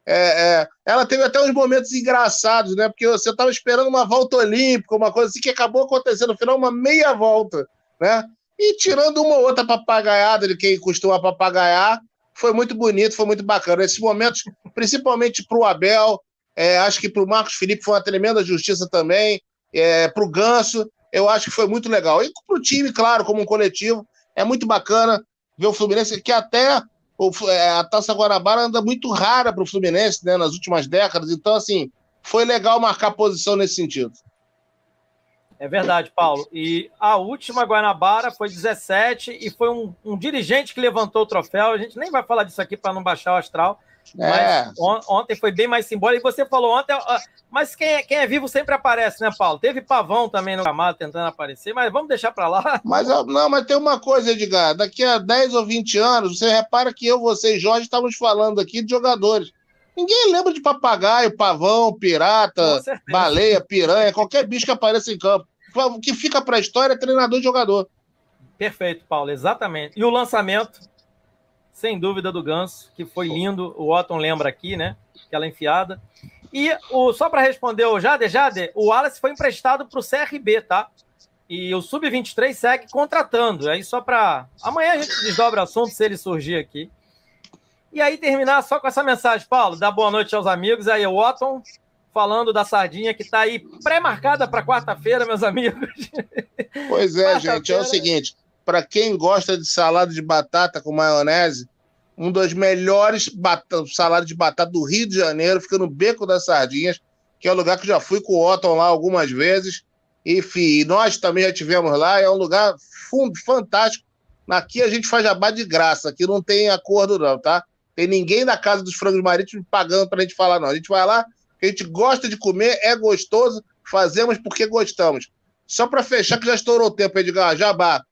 é, é, ela teve até uns momentos engraçados, né? Porque você estava esperando uma volta olímpica, uma coisa assim, que acabou acontecendo no final, uma meia volta, né? E tirando uma ou outra papagaiada de quem costuma papagaiar, foi muito bonito, foi muito bacana. Esses momentos, principalmente para o Abel, é, acho que para o Marcos Felipe foi uma tremenda justiça também, é, para o Ganso, eu acho que foi muito legal. E para o time, claro, como um coletivo, é muito bacana ver o Fluminense, que até o, é, a Taça Guanabara anda muito rara para o Fluminense né, nas últimas décadas. Então, assim, foi legal marcar posição nesse sentido. É verdade, Paulo. E a última Guanabara foi 17 e foi um, um dirigente que levantou o troféu. A gente nem vai falar disso aqui para não baixar o astral. É. On, ontem foi bem mais simbólico. E você falou ontem, mas quem é, quem é vivo sempre aparece, né, Paulo? Teve Pavão também no gramado tentando aparecer, mas vamos deixar para lá. Mas não, mas tem uma coisa, Edgar. Daqui a 10 ou 20 anos, você repara que eu, você e Jorge estávamos falando aqui de jogadores. Ninguém lembra de papagaio, pavão, pirata, baleia, piranha, qualquer bicho que apareça em campo. O que fica para a história é treinador e jogador. Perfeito, Paulo, exatamente. E o lançamento sem dúvida, do Ganso, que foi lindo. O Otton lembra aqui, né? Aquela enfiada. E o, só para responder o Jade, Jade, o Wallace foi emprestado para o CRB, tá? E o Sub-23 segue contratando. Aí só para. Amanhã a gente desdobra o assunto se ele surgir aqui. E aí terminar só com essa mensagem, Paulo. Dá boa noite aos amigos. Aí o Otton falando da sardinha que está aí pré-marcada para quarta-feira, meus amigos. Pois é, gente. É o seguinte: para quem gosta de salada de batata com maionese, um dos melhores saladas de batata do Rio de Janeiro, fica no Beco das Sardinhas, que é um lugar que já fui com o Otton lá algumas vezes. Enfim, nós também já tivemos lá, é um lugar fantástico. Aqui a gente faz jabá de graça, aqui não tem acordo não, tá? Tem ninguém da Casa dos Frangos Marítimos pagando pra gente falar não. A gente vai lá, a gente gosta de comer, é gostoso, fazemos porque gostamos. Só para fechar que já estourou o tempo, Edgar, jabá.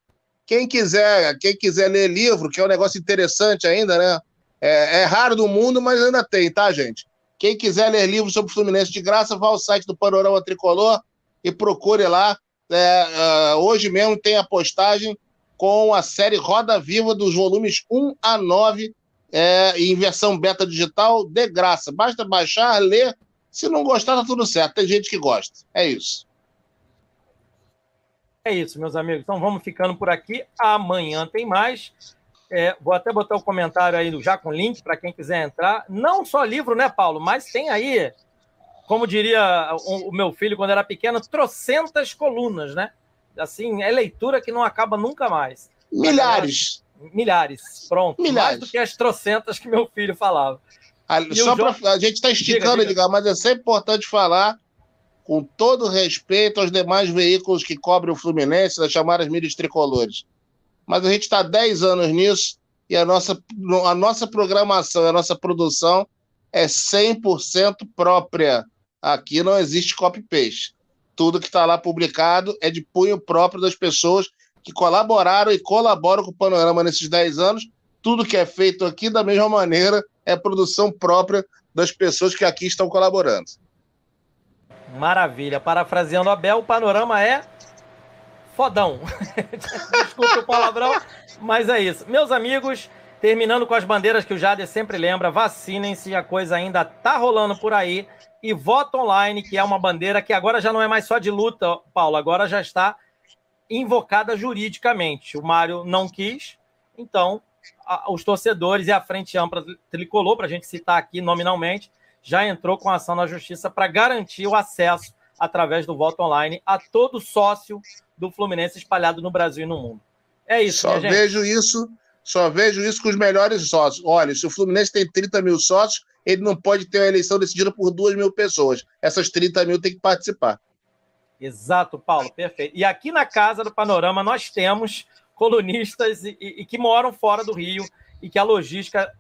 Quem quiser, quem quiser ler livro, que é um negócio interessante ainda, né? É, é raro do mundo, mas ainda tem, tá, gente? Quem quiser ler livro sobre o Fluminense de graça, vá ao site do Panorama Tricolor e procure lá. É, uh, hoje mesmo tem a postagem com a série Roda Viva dos volumes 1 a 9 é, em versão beta digital, de graça. Basta baixar, ler. Se não gostar, tá tudo certo. Tem gente que gosta. É isso. É isso, meus amigos. Então vamos ficando por aqui. Amanhã tem mais. É, vou até botar o um comentário aí já com link para quem quiser entrar. Não só livro, né, Paulo? Mas tem aí, como diria o, o meu filho quando era pequeno, trocentas colunas, né? Assim, é leitura que não acaba nunca mais. Milhares. Milhares, pronto. Milhares. Mais do que as trocentas que meu filho falava. A, só João... pra, a gente está esticando, diga, diga. mas é sempre importante falar com todo respeito aos demais veículos que cobrem o Fluminense, das chamadas mídias tricolores. Mas a gente está há 10 anos nisso e a nossa, a nossa programação, a nossa produção é 100% própria. Aqui não existe copy-paste. Tudo que está lá publicado é de punho próprio das pessoas que colaboraram e colaboram com o Panorama nesses 10 anos. Tudo que é feito aqui, da mesma maneira, é produção própria das pessoas que aqui estão colaborando. Maravilha. Parafraseando a Bel, o panorama é fodão. Desculpe o palavrão, mas é isso. Meus amigos, terminando com as bandeiras que o Jader sempre lembra, vacinem-se, a coisa ainda tá rolando por aí. E voto online, que é uma bandeira que agora já não é mais só de luta, Paulo, agora já está invocada juridicamente. O Mário não quis, então a, os torcedores e a Frente Ampla Tricolor, para a gente citar aqui nominalmente, já entrou com ação na justiça para garantir o acesso através do voto online a todo sócio do Fluminense espalhado no Brasil e no mundo. É isso. Só vejo isso, só vejo isso com os melhores sócios. Olha, se o Fluminense tem 30 mil sócios, ele não pode ter uma eleição decidida por 2 mil pessoas. Essas 30 mil têm que participar. Exato, Paulo, perfeito. E aqui na Casa do Panorama nós temos colunistas e, e, e que moram fora do Rio e que a logística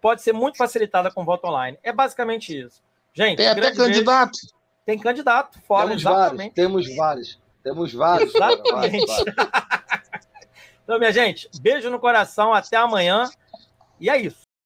pode ser muito facilitada com voto online. É basicamente isso. Gente, tem até candidato. Beijo. Tem candidato fora, temos exatamente. Vários, temos vários. Temos vários. Exatamente. Vários, vários. então, minha gente, beijo no coração, até amanhã. E é isso.